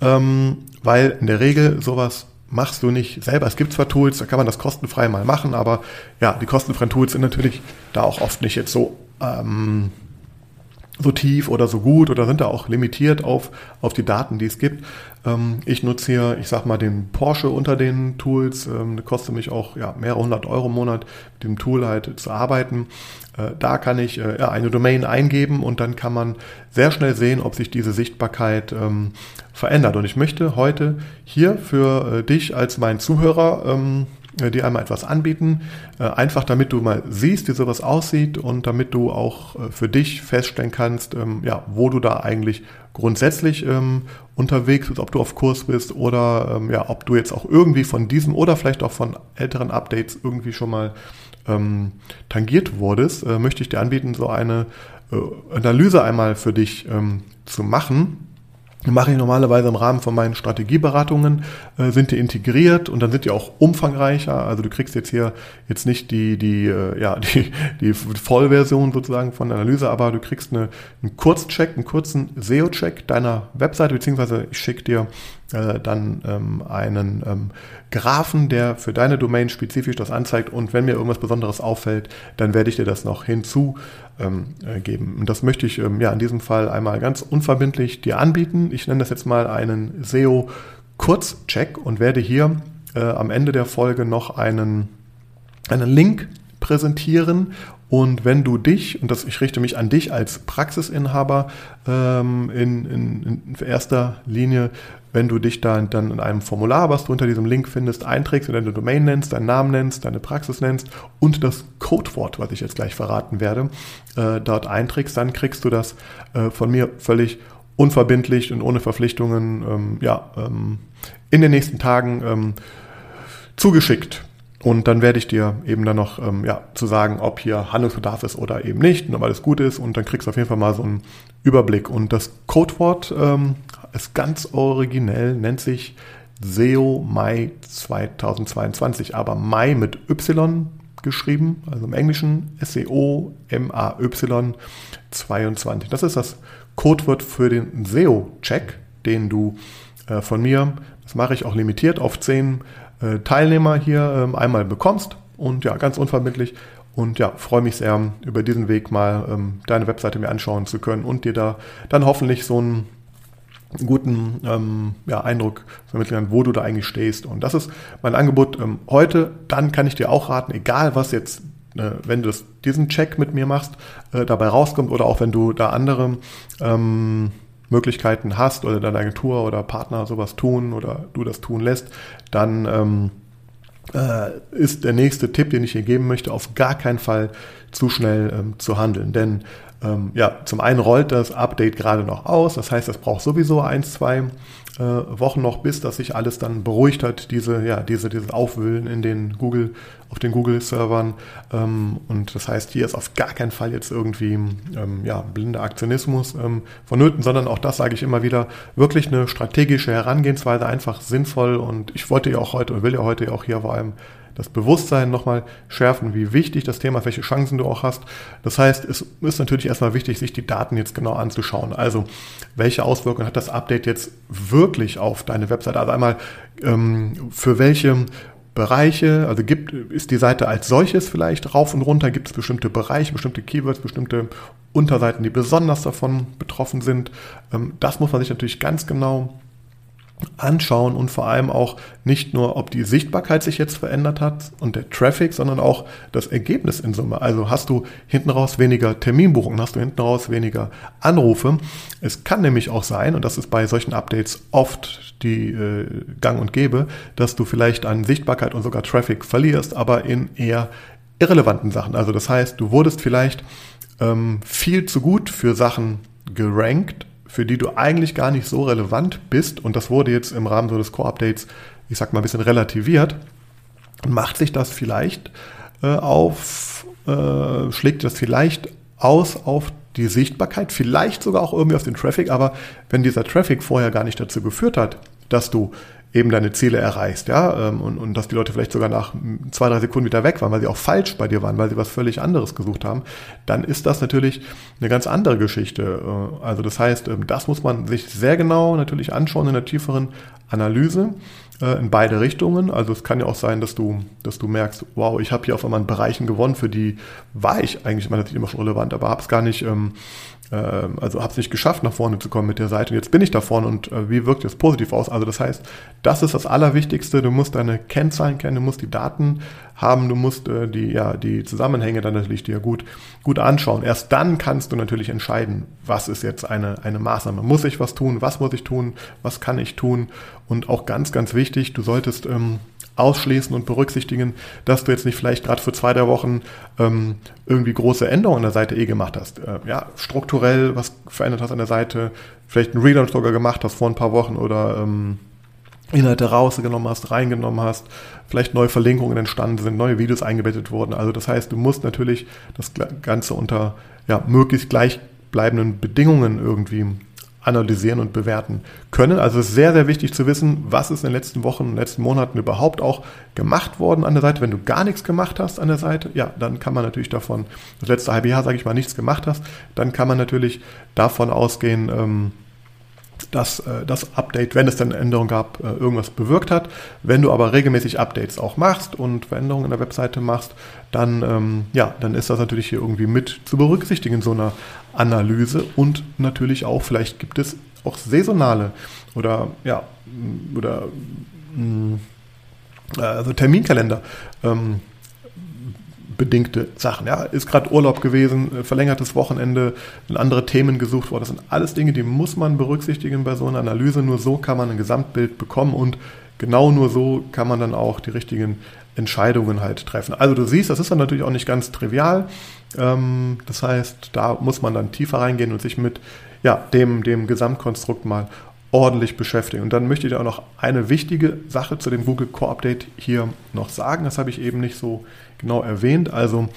ähm, weil in der Regel sowas machst du nicht selber. Es gibt zwar Tools, da kann man das kostenfrei mal machen, aber ja, die kostenfreien Tools sind natürlich da auch oft nicht jetzt so ähm, so tief oder so gut oder sind da auch limitiert auf, auf die Daten, die es gibt. Ähm, ich nutze hier, ich sag mal, den Porsche unter den Tools. Ähm, kostet mich auch ja, mehrere hundert Euro im Monat, mit dem Tool halt zu arbeiten. Äh, da kann ich äh, ja, eine Domain eingeben und dann kann man sehr schnell sehen, ob sich diese Sichtbarkeit ähm, verändert. Und ich möchte heute hier für äh, dich als mein Zuhörer ähm, äh, dir einmal etwas anbieten, äh, einfach damit du mal siehst, wie sowas aussieht und damit du auch äh, für dich feststellen kannst, ähm, ja, wo du da eigentlich grundsätzlich ähm, unterwegs bist, ob du auf Kurs bist oder ähm, ja, ob du jetzt auch irgendwie von diesem oder vielleicht auch von älteren Updates irgendwie schon mal tangiert wurdest, möchte ich dir anbieten, so eine Analyse einmal für dich zu machen mache ich normalerweise im Rahmen von meinen Strategieberatungen, äh, sind die integriert und dann sind die auch umfangreicher. Also du kriegst jetzt hier jetzt nicht die, die, äh, ja, (laughs) die, die Vollversion sozusagen von Analyse, aber du kriegst eine, einen Kurzcheck, einen kurzen SEO-Check deiner Webseite, beziehungsweise ich schicke dir äh, dann ähm, einen ähm, Graphen, der für deine Domain spezifisch das anzeigt und wenn mir irgendwas Besonderes auffällt, dann werde ich dir das noch hinzugeben. Ähm, äh, und das möchte ich ähm, ja in diesem Fall einmal ganz unverbindlich dir anbieten. Ich nenne das jetzt mal einen SEO Kurzcheck und werde hier äh, am Ende der Folge noch einen, einen Link präsentieren und wenn du dich, und das, ich richte mich an dich als Praxisinhaber ähm, in, in, in erster Linie, wenn du dich da dann in einem Formular, was du unter diesem Link findest, einträgst und deine Domain nennst, deinen Namen nennst, deine Praxis nennst und das Codewort, was ich jetzt gleich verraten werde, äh, dort einträgst, dann kriegst du das äh, von mir völlig unverbindlich und ohne Verpflichtungen ähm, ja, ähm, in den nächsten Tagen ähm, zugeschickt. Und dann werde ich dir eben dann noch ähm, ja, zu sagen, ob hier Handlungsbedarf ist oder eben nicht, und ob alles gut ist. Und dann kriegst du auf jeden Fall mal so einen Überblick. Und das Codewort ähm, ist ganz originell, nennt sich SEO Mai 2022, aber Mai mit Y geschrieben, also im Englischen SEO M-A-Y 22. Das ist das Codewort für den SEO-Check, den du äh, von mir, das mache ich auch limitiert auf 10 äh, Teilnehmer hier ähm, einmal bekommst. Und ja, ganz unverbindlich. Und ja, freue mich sehr, über diesen Weg mal ähm, deine Webseite mir anschauen zu können und dir da dann hoffentlich so einen guten ähm, ja, Eindruck vermitteln, wo du da eigentlich stehst. Und das ist mein Angebot ähm, heute. Dann kann ich dir auch raten, egal was jetzt, äh, wenn du das, diesen Check mit mir machst, äh, dabei rauskommt oder auch wenn du da andere ähm, Möglichkeiten hast oder deine Agentur oder Partner sowas tun oder du das tun lässt, dann ähm, äh, ist der nächste Tipp, den ich hier geben möchte, auf gar keinen Fall zu schnell ähm, zu handeln. Denn ähm, ja, zum einen rollt das Update gerade noch aus, das heißt, es braucht sowieso ein, zwei äh, Wochen noch, bis das sich alles dann beruhigt hat, diese, ja, diese, dieses Aufwühlen in den Google, auf den Google-Servern. Ähm, und das heißt, hier ist auf gar keinen Fall jetzt irgendwie ähm, ja, blinder Aktionismus ähm, vonnöten, sondern auch das sage ich immer wieder, wirklich eine strategische Herangehensweise, einfach sinnvoll. Und ich wollte ja auch heute und will ja heute auch hier vor allem das Bewusstsein nochmal schärfen, wie wichtig das Thema, welche Chancen du auch hast. Das heißt, es ist natürlich erstmal wichtig, sich die Daten jetzt genau anzuschauen. Also, welche Auswirkungen hat das Update jetzt wirklich auf deine Webseite? Also einmal, ähm, für welche Bereiche, also gibt, ist die Seite als solches vielleicht rauf und runter, gibt es bestimmte Bereiche, bestimmte Keywords, bestimmte Unterseiten, die besonders davon betroffen sind. Ähm, das muss man sich natürlich ganz genau anschauen und vor allem auch nicht nur, ob die Sichtbarkeit sich jetzt verändert hat und der Traffic, sondern auch das Ergebnis in Summe. Also hast du hinten raus weniger Terminbuchungen, hast du hinten raus weniger Anrufe. Es kann nämlich auch sein, und das ist bei solchen Updates oft die äh, Gang und Gäbe, dass du vielleicht an Sichtbarkeit und sogar Traffic verlierst, aber in eher irrelevanten Sachen. Also das heißt, du wurdest vielleicht ähm, viel zu gut für Sachen gerankt, für die du eigentlich gar nicht so relevant bist, und das wurde jetzt im Rahmen so des Core-Updates, ich sag mal, ein bisschen relativiert, macht sich das vielleicht äh, auf, äh, schlägt das vielleicht aus auf die Sichtbarkeit, vielleicht sogar auch irgendwie auf den Traffic, aber wenn dieser Traffic vorher gar nicht dazu geführt hat, dass du eben deine Ziele erreichst, ja, ähm, und, und dass die Leute vielleicht sogar nach zwei, drei Sekunden wieder weg waren, weil sie auch falsch bei dir waren, weil sie was völlig anderes gesucht haben, dann ist das natürlich eine ganz andere Geschichte. Äh, also das heißt, ähm, das muss man sich sehr genau natürlich anschauen in der tieferen Analyse äh, in beide Richtungen. Also es kann ja auch sein, dass du, dass du merkst, wow, ich habe hier auf einmal in Bereichen gewonnen, für die war ich eigentlich immer, immer schon relevant, aber habe es gar nicht ähm, ähm, also habe es nicht geschafft, nach vorne zu kommen mit der Seite. Und jetzt bin ich da vorne und äh, wie wirkt das positiv aus? Also das heißt, das ist das Allerwichtigste. Du musst deine Kennzahlen kennen, du musst die Daten haben, du musst äh, die, ja, die Zusammenhänge dann natürlich dir gut, gut anschauen. Erst dann kannst du natürlich entscheiden, was ist jetzt eine, eine Maßnahme. Muss ich was tun? Was muss ich tun? Was kann ich tun? Und auch ganz, ganz wichtig, du solltest ähm, ausschließen und berücksichtigen, dass du jetzt nicht vielleicht gerade für zwei, drei Wochen ähm, irgendwie große Änderungen an der Seite eh gemacht hast. Äh, ja, strukturell was verändert hast an der Seite, vielleicht einen Relaunch sogar gemacht hast vor ein paar Wochen oder ähm, Inhalte rausgenommen hast, reingenommen hast, vielleicht neue Verlinkungen entstanden sind, neue Videos eingebettet wurden. Also das heißt, du musst natürlich das Ganze unter ja, möglichst gleichbleibenden Bedingungen irgendwie analysieren und bewerten können. Also es ist sehr, sehr wichtig zu wissen, was ist in den letzten Wochen, in den letzten Monaten überhaupt auch gemacht worden an der Seite. Wenn du gar nichts gemacht hast an der Seite, ja, dann kann man natürlich davon, das letzte halbe Jahr, sage ich mal, nichts gemacht hast, dann kann man natürlich davon ausgehen, ähm, dass äh, das Update, wenn es dann Änderungen gab, äh, irgendwas bewirkt hat. Wenn du aber regelmäßig Updates auch machst und Veränderungen in der Webseite machst, dann, ähm, ja, dann ist das natürlich hier irgendwie mit zu berücksichtigen in so einer Analyse und natürlich auch, vielleicht gibt es auch saisonale oder, ja, oder, mh, äh, also Terminkalender. Ähm, bedingte Sachen. Ja, ist gerade Urlaub gewesen, äh, verlängertes Wochenende, andere Themen gesucht worden. Das sind alles Dinge, die muss man berücksichtigen bei so einer Analyse. Nur so kann man ein Gesamtbild bekommen und genau nur so kann man dann auch die richtigen Entscheidungen halt treffen. Also du siehst, das ist dann natürlich auch nicht ganz trivial. Ähm, das heißt, da muss man dann tiefer reingehen und sich mit ja, dem, dem Gesamtkonstrukt mal ordentlich beschäftigen. Und dann möchte ich dir auch noch eine wichtige Sache zu dem Google Core Update hier noch sagen. Das habe ich eben nicht so genau erwähnt. Also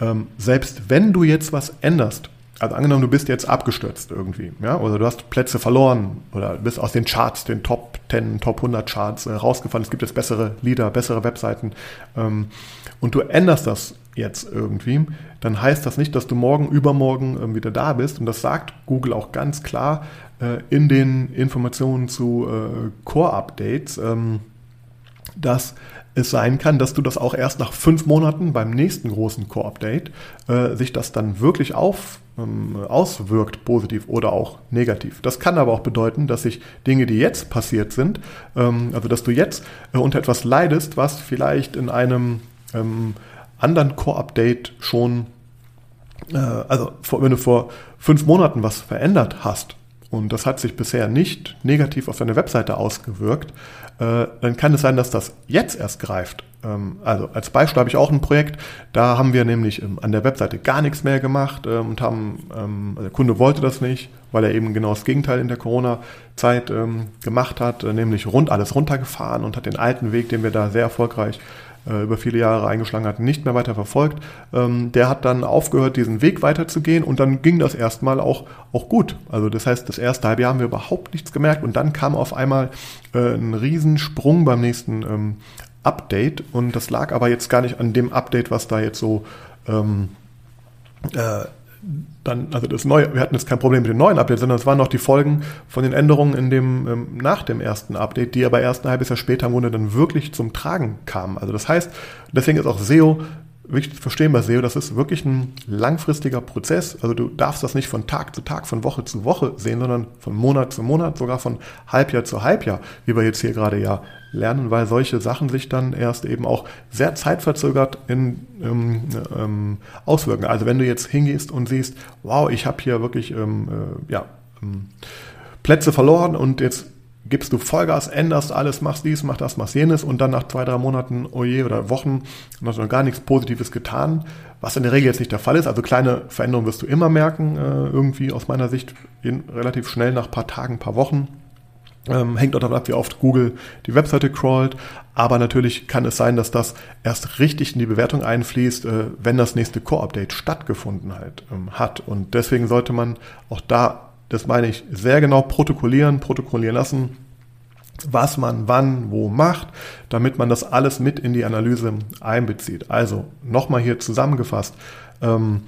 ähm, selbst wenn du jetzt was änderst, also angenommen, du bist jetzt abgestürzt irgendwie, ja, oder du hast Plätze verloren oder bist aus den Charts, den Top 10, Top 100 Charts äh, rausgefallen, es gibt jetzt bessere Lieder, bessere Webseiten ähm, und du änderst das jetzt irgendwie, dann heißt das nicht, dass du morgen, übermorgen äh, wieder da bist und das sagt Google auch ganz klar äh, in den Informationen zu äh, Core-Updates, ähm, dass es sein kann, dass du das auch erst nach fünf Monaten beim nächsten großen Core-Update äh, sich das dann wirklich auf, ähm, auswirkt, positiv oder auch negativ. Das kann aber auch bedeuten, dass sich Dinge, die jetzt passiert sind, ähm, also dass du jetzt äh, unter etwas leidest, was vielleicht in einem ähm, anderen Core-Update schon, äh, also vor, wenn du vor fünf Monaten was verändert hast, und das hat sich bisher nicht negativ auf deine Webseite ausgewirkt, äh, dann kann es sein, dass das jetzt erst greift. Ähm, also als Beispiel habe ich auch ein Projekt, da haben wir nämlich ähm, an der Webseite gar nichts mehr gemacht ähm, und haben, also der Kunde wollte das nicht, weil er eben genau das Gegenteil in der Corona-Zeit gemacht hat, äh, nämlich rund alles runtergefahren und hat den alten Weg, den wir da sehr erfolgreich über viele Jahre eingeschlagen hat, nicht mehr weiter verfolgt. Ähm, der hat dann aufgehört, diesen Weg weiterzugehen und dann ging das erstmal auch, auch gut. Also das heißt, das erste halbe Jahr haben wir überhaupt nichts gemerkt und dann kam auf einmal äh, ein Riesensprung beim nächsten ähm, Update und das lag aber jetzt gar nicht an dem Update, was da jetzt so ähm, äh, dann, also das neue, wir hatten jetzt kein Problem mit dem neuen Update, sondern es waren noch die Folgen von den Änderungen in dem, ähm, nach dem ersten Update, die aber erst ein halbes Jahr später im Grunde dann wirklich zum Tragen kamen. Also das heißt, deswegen ist auch SEO zu verstehen bei SEO, das ist wirklich ein langfristiger Prozess. Also du darfst das nicht von Tag zu Tag, von Woche zu Woche sehen, sondern von Monat zu Monat, sogar von Halbjahr zu Halbjahr, wie wir jetzt hier gerade ja lernen, weil solche Sachen sich dann erst eben auch sehr zeitverzögert in ähm, ähm, auswirken. Also wenn du jetzt hingehst und siehst, wow, ich habe hier wirklich ähm, äh, ja, ähm, Plätze verloren und jetzt gibst du Vollgas, änderst alles, machst dies, machst das, machst jenes und dann nach zwei, drei Monaten, oh je, oder Wochen, hast du noch gar nichts Positives getan, was in der Regel jetzt nicht der Fall ist. Also kleine Veränderungen wirst du immer merken, äh, irgendwie aus meiner Sicht relativ schnell nach paar Tagen, paar Wochen. Ähm, hängt auch davon ab, wie oft Google die Webseite crawlt. Aber natürlich kann es sein, dass das erst richtig in die Bewertung einfließt, äh, wenn das nächste Core-Update stattgefunden halt, ähm, hat. Und deswegen sollte man auch da, das meine ich, sehr genau protokollieren, protokollieren lassen, was man wann, wo macht, damit man das alles mit in die Analyse einbezieht. Also nochmal hier zusammengefasst. Ähm,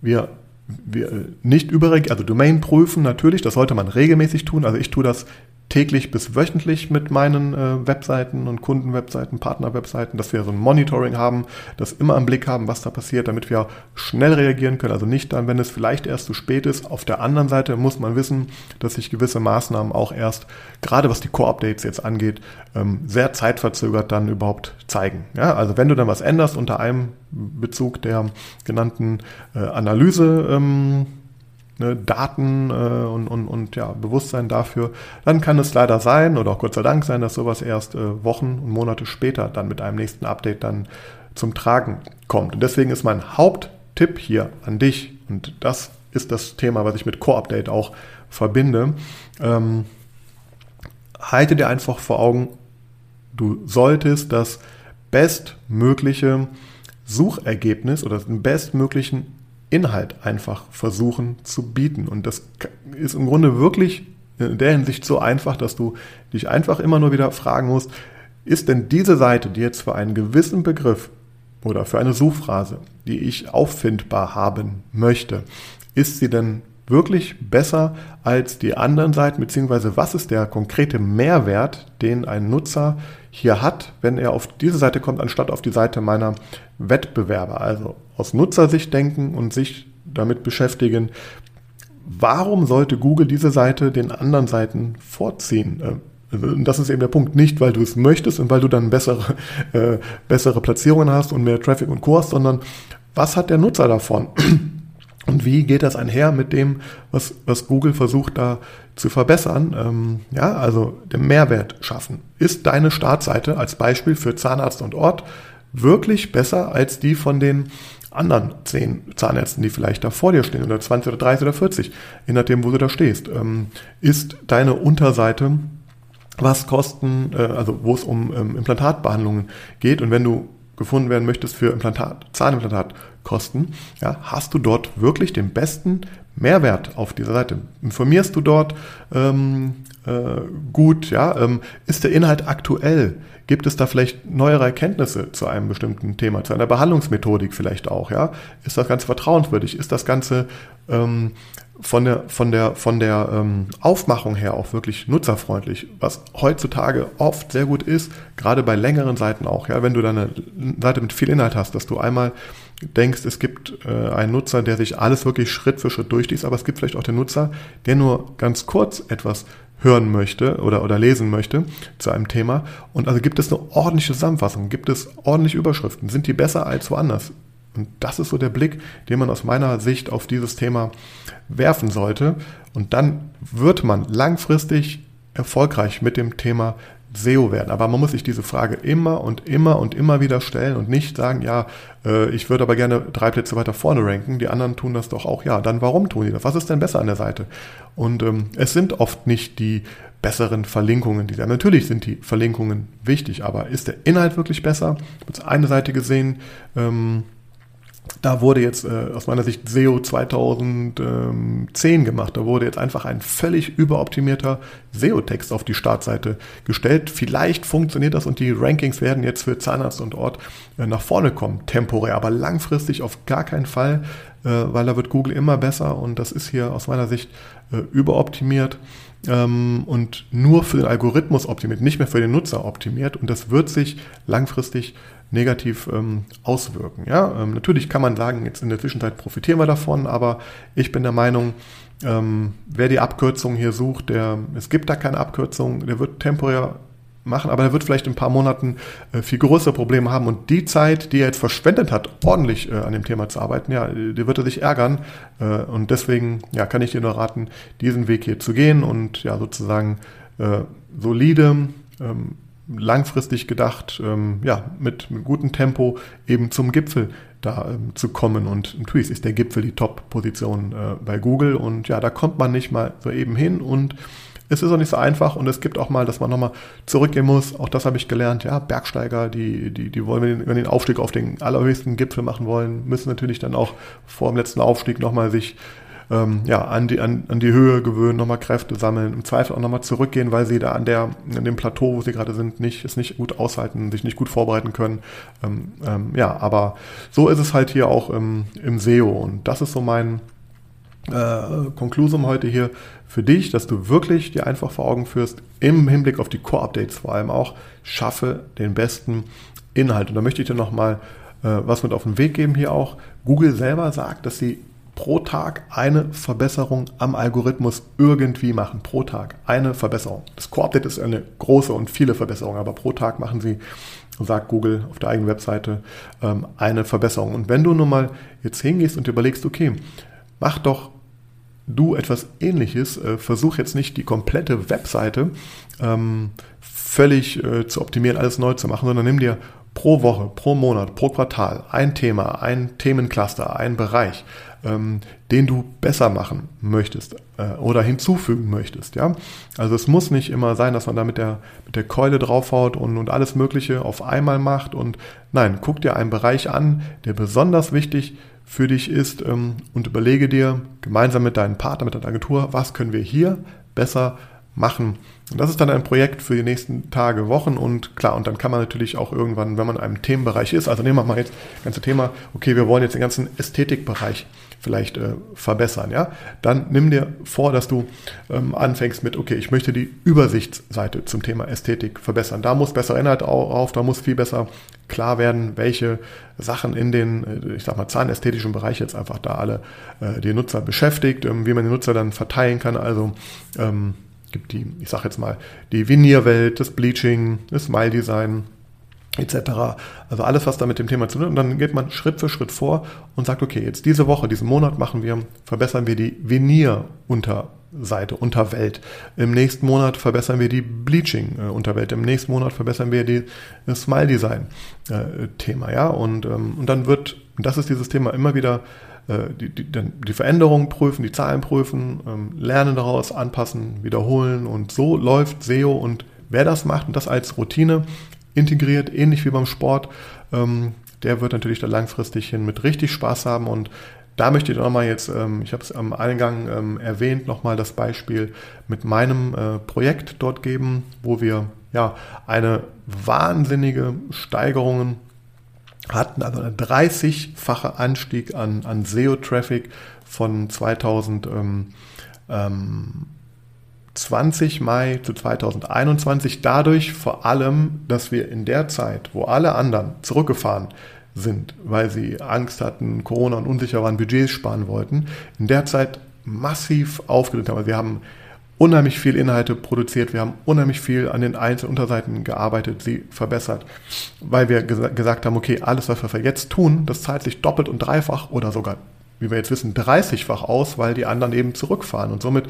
wir wir äh, nicht überreagieren, also Domain prüfen natürlich, das sollte man regelmäßig tun. Also ich tue das täglich bis wöchentlich mit meinen äh, Webseiten und Kundenwebseiten, Partnerwebseiten, dass wir so ein Monitoring haben, das immer im Blick haben, was da passiert, damit wir schnell reagieren können. Also nicht dann, wenn es vielleicht erst zu spät ist. Auf der anderen Seite muss man wissen, dass sich gewisse Maßnahmen auch erst, gerade was die Core-Updates jetzt angeht, ähm, sehr zeitverzögert dann überhaupt zeigen. Ja, also wenn du dann was änderst unter einem Bezug der genannten äh, Analyse, ähm, ne, Daten äh, und, und, und ja, Bewusstsein dafür, dann kann es leider sein oder auch Gott sei Dank sein, dass sowas erst äh, Wochen und Monate später dann mit einem nächsten Update dann zum Tragen kommt. Und deswegen ist mein Haupttipp hier an dich, und das ist das Thema, was ich mit Core Update auch verbinde, ähm, halte dir einfach vor Augen, du solltest das bestmögliche Suchergebnis oder den bestmöglichen Inhalt einfach versuchen zu bieten. Und das ist im Grunde wirklich in der Hinsicht so einfach, dass du dich einfach immer nur wieder fragen musst, ist denn diese Seite, die jetzt für einen gewissen Begriff oder für eine Suchphrase, die ich auffindbar haben möchte, ist sie denn wirklich besser als die anderen Seiten, beziehungsweise was ist der konkrete Mehrwert, den ein Nutzer hier hat, wenn er auf diese Seite kommt, anstatt auf die Seite meiner Wettbewerber. Also aus Nutzersicht denken und sich damit beschäftigen, warum sollte Google diese Seite den anderen Seiten vorziehen? Äh, und das ist eben der Punkt, nicht weil du es möchtest und weil du dann bessere, äh, bessere Platzierungen hast und mehr Traffic und Kurs, sondern was hat der Nutzer davon? Und wie geht das einher mit dem, was, was Google versucht da zu verbessern? Ähm, ja, also den Mehrwert schaffen. Ist deine Startseite als Beispiel für Zahnarzt und Ort wirklich besser als die von den anderen zehn Zahnärzten, die vielleicht da vor dir stehen, oder 20 oder 30 oder 40, je nachdem, wo du da stehst? Ähm, ist deine Unterseite was kosten, äh, also wo es um ähm, Implantatbehandlungen geht und wenn du gefunden werden möchtest für Implantat, Zahnimplantatkosten, ja, hast du dort wirklich den besten Mehrwert auf dieser Seite. Informierst du dort ähm, äh, gut, ja, ähm, ist der Inhalt aktuell? Gibt es da vielleicht neuere Erkenntnisse zu einem bestimmten Thema, zu einer Behandlungsmethodik vielleicht auch, ja? Ist das Ganze vertrauenswürdig? Ist das Ganze ähm, von der, von der, von der ähm, Aufmachung her auch wirklich nutzerfreundlich, was heutzutage oft sehr gut ist, gerade bei längeren Seiten auch. Ja, wenn du deine Seite mit viel Inhalt hast, dass du einmal denkst, es gibt äh, einen Nutzer, der sich alles wirklich Schritt für Schritt durchliest, aber es gibt vielleicht auch den Nutzer, der nur ganz kurz etwas hören möchte oder, oder lesen möchte zu einem Thema. Und also gibt es eine ordentliche Zusammenfassung, gibt es ordentliche Überschriften, sind die besser als woanders? Und das ist so der Blick, den man aus meiner Sicht auf dieses Thema werfen sollte. Und dann wird man langfristig erfolgreich mit dem Thema SEO werden. Aber man muss sich diese Frage immer und immer und immer wieder stellen und nicht sagen, ja, äh, ich würde aber gerne drei Plätze weiter vorne ranken, die anderen tun das doch auch. Ja, dann warum tun die das? Was ist denn besser an der Seite? Und ähm, es sind oft nicht die besseren Verlinkungen, die da. Natürlich sind die Verlinkungen wichtig, aber ist der Inhalt wirklich besser? Habe eine Seite gesehen, ähm, da wurde jetzt äh, aus meiner Sicht SEO 2010 gemacht. Da wurde jetzt einfach ein völlig überoptimierter SEO-Text auf die Startseite gestellt. Vielleicht funktioniert das und die Rankings werden jetzt für Zahnarzt und Ort äh, nach vorne kommen, temporär, aber langfristig auf gar keinen Fall, äh, weil da wird Google immer besser und das ist hier aus meiner Sicht äh, überoptimiert ähm, und nur für den Algorithmus optimiert, nicht mehr für den Nutzer optimiert und das wird sich langfristig negativ ähm, auswirken. Ja, ähm, natürlich kann man sagen, jetzt in der Zwischenzeit profitieren wir davon, aber ich bin der Meinung, ähm, wer die Abkürzung hier sucht, der, es gibt da keine Abkürzung, der wird temporär machen, aber er wird vielleicht in ein paar Monaten äh, viel größere Probleme haben und die Zeit, die er jetzt verschwendet hat, ordentlich äh, an dem Thema zu arbeiten, ja, die wird er sich ärgern äh, und deswegen, ja, kann ich dir nur raten, diesen Weg hier zu gehen und ja, sozusagen äh, solide, ähm, langfristig gedacht, ähm, ja, mit, mit gutem Tempo eben zum Gipfel da ähm, zu kommen. Und natürlich ist der Gipfel die Top-Position äh, bei Google. Und ja, da kommt man nicht mal so eben hin. Und es ist auch nicht so einfach. Und es gibt auch mal, dass man nochmal zurückgehen muss. Auch das habe ich gelernt. Ja, Bergsteiger, die, die, die wollen, wenn die den Aufstieg auf den allerhöchsten Gipfel machen wollen, müssen natürlich dann auch vor dem letzten Aufstieg nochmal sich ähm, ja, an, die, an, an die Höhe gewöhnen, nochmal Kräfte sammeln, im Zweifel auch nochmal zurückgehen, weil sie da an, der, an dem Plateau, wo sie gerade sind, nicht, es nicht gut aushalten, sich nicht gut vorbereiten können. Ähm, ähm, ja, aber so ist es halt hier auch im, im SEO und das ist so mein äh, Konklusum heute hier für dich, dass du wirklich dir einfach vor Augen führst, im Hinblick auf die Core-Updates vor allem auch, schaffe den besten Inhalt. Und da möchte ich dir nochmal äh, was mit auf den Weg geben hier auch. Google selber sagt, dass sie pro Tag eine Verbesserung am Algorithmus irgendwie machen. Pro Tag eine Verbesserung. Das Core-Update ist eine große und viele Verbesserungen, aber pro Tag machen sie, sagt Google auf der eigenen Webseite, ähm, eine Verbesserung. Und wenn du nun mal jetzt hingehst und überlegst, okay, mach doch du etwas ähnliches, äh, versuch jetzt nicht die komplette Webseite ähm, völlig äh, zu optimieren, alles neu zu machen, sondern nimm dir pro Woche, pro Monat, pro Quartal ein Thema, ein Themencluster, ein Bereich, ähm, den du besser machen möchtest äh, oder hinzufügen möchtest. Ja? Also es muss nicht immer sein, dass man da mit der, mit der Keule draufhaut und, und alles Mögliche auf einmal macht. Und nein, guck dir einen Bereich an, der besonders wichtig für dich ist ähm, und überlege dir gemeinsam mit deinem Partner, mit deiner Agentur, was können wir hier besser machen. Und das ist dann ein Projekt für die nächsten Tage, Wochen und klar, und dann kann man natürlich auch irgendwann, wenn man in einem Themenbereich ist, also nehmen wir mal jetzt das ganze Thema, okay, wir wollen jetzt den ganzen Ästhetikbereich vielleicht äh, verbessern, ja, dann nimm dir vor, dass du ähm, anfängst mit, okay, ich möchte die Übersichtsseite zum Thema Ästhetik verbessern. Da muss besser Inhalt auf, da muss viel besser klar werden, welche Sachen in den, äh, ich sag mal, zahnästhetischen Bereich jetzt einfach da alle äh, die Nutzer beschäftigt, ähm, wie man den Nutzer dann verteilen kann, also ähm, gibt die, ich sage jetzt mal, die Vinierwelt, das Bleaching, das Smile-Design, etc. Also alles, was da mit dem Thema zu tun hat. Und dann geht man Schritt für Schritt vor und sagt, okay, jetzt diese Woche, diesen Monat machen wir, verbessern wir die Veneer-Unterseite, Unterwelt. Im nächsten Monat verbessern wir die Bleaching-Unterwelt. Im nächsten Monat verbessern wir die Smile-Design-Thema, ja. Und, ähm, und dann wird, das ist dieses Thema immer wieder äh, die, die, die Veränderungen prüfen, die Zahlen prüfen, ähm, lernen daraus, anpassen, wiederholen und so läuft SEO und wer das macht und das als Routine integriert, ähnlich wie beim Sport, ähm, der wird natürlich da langfristig hin mit richtig Spaß haben. Und da möchte ich nochmal jetzt, ähm, ich habe es am Eingang erwähnt, nochmal das Beispiel mit meinem äh, Projekt dort geben, wo wir ja eine wahnsinnige Steigerung hatten. Also einen 30-fache Anstieg an, an SEO-Traffic von 2020 ähm, Mai zu 2021. Dadurch vor allem, dass wir in der Zeit, wo alle anderen zurückgefahren sind, weil sie Angst hatten, Corona und unsicher waren, Budgets sparen wollten, in der Zeit massiv aufgelöst haben. Also wir haben unheimlich viel Inhalte produziert, wir haben unheimlich viel an den einzelnen Unterseiten gearbeitet, sie verbessert, weil wir ges gesagt haben, okay, alles, was wir jetzt tun, das zahlt sich doppelt und dreifach oder sogar, wie wir jetzt wissen, 30-fach aus, weil die anderen eben zurückfahren. Und somit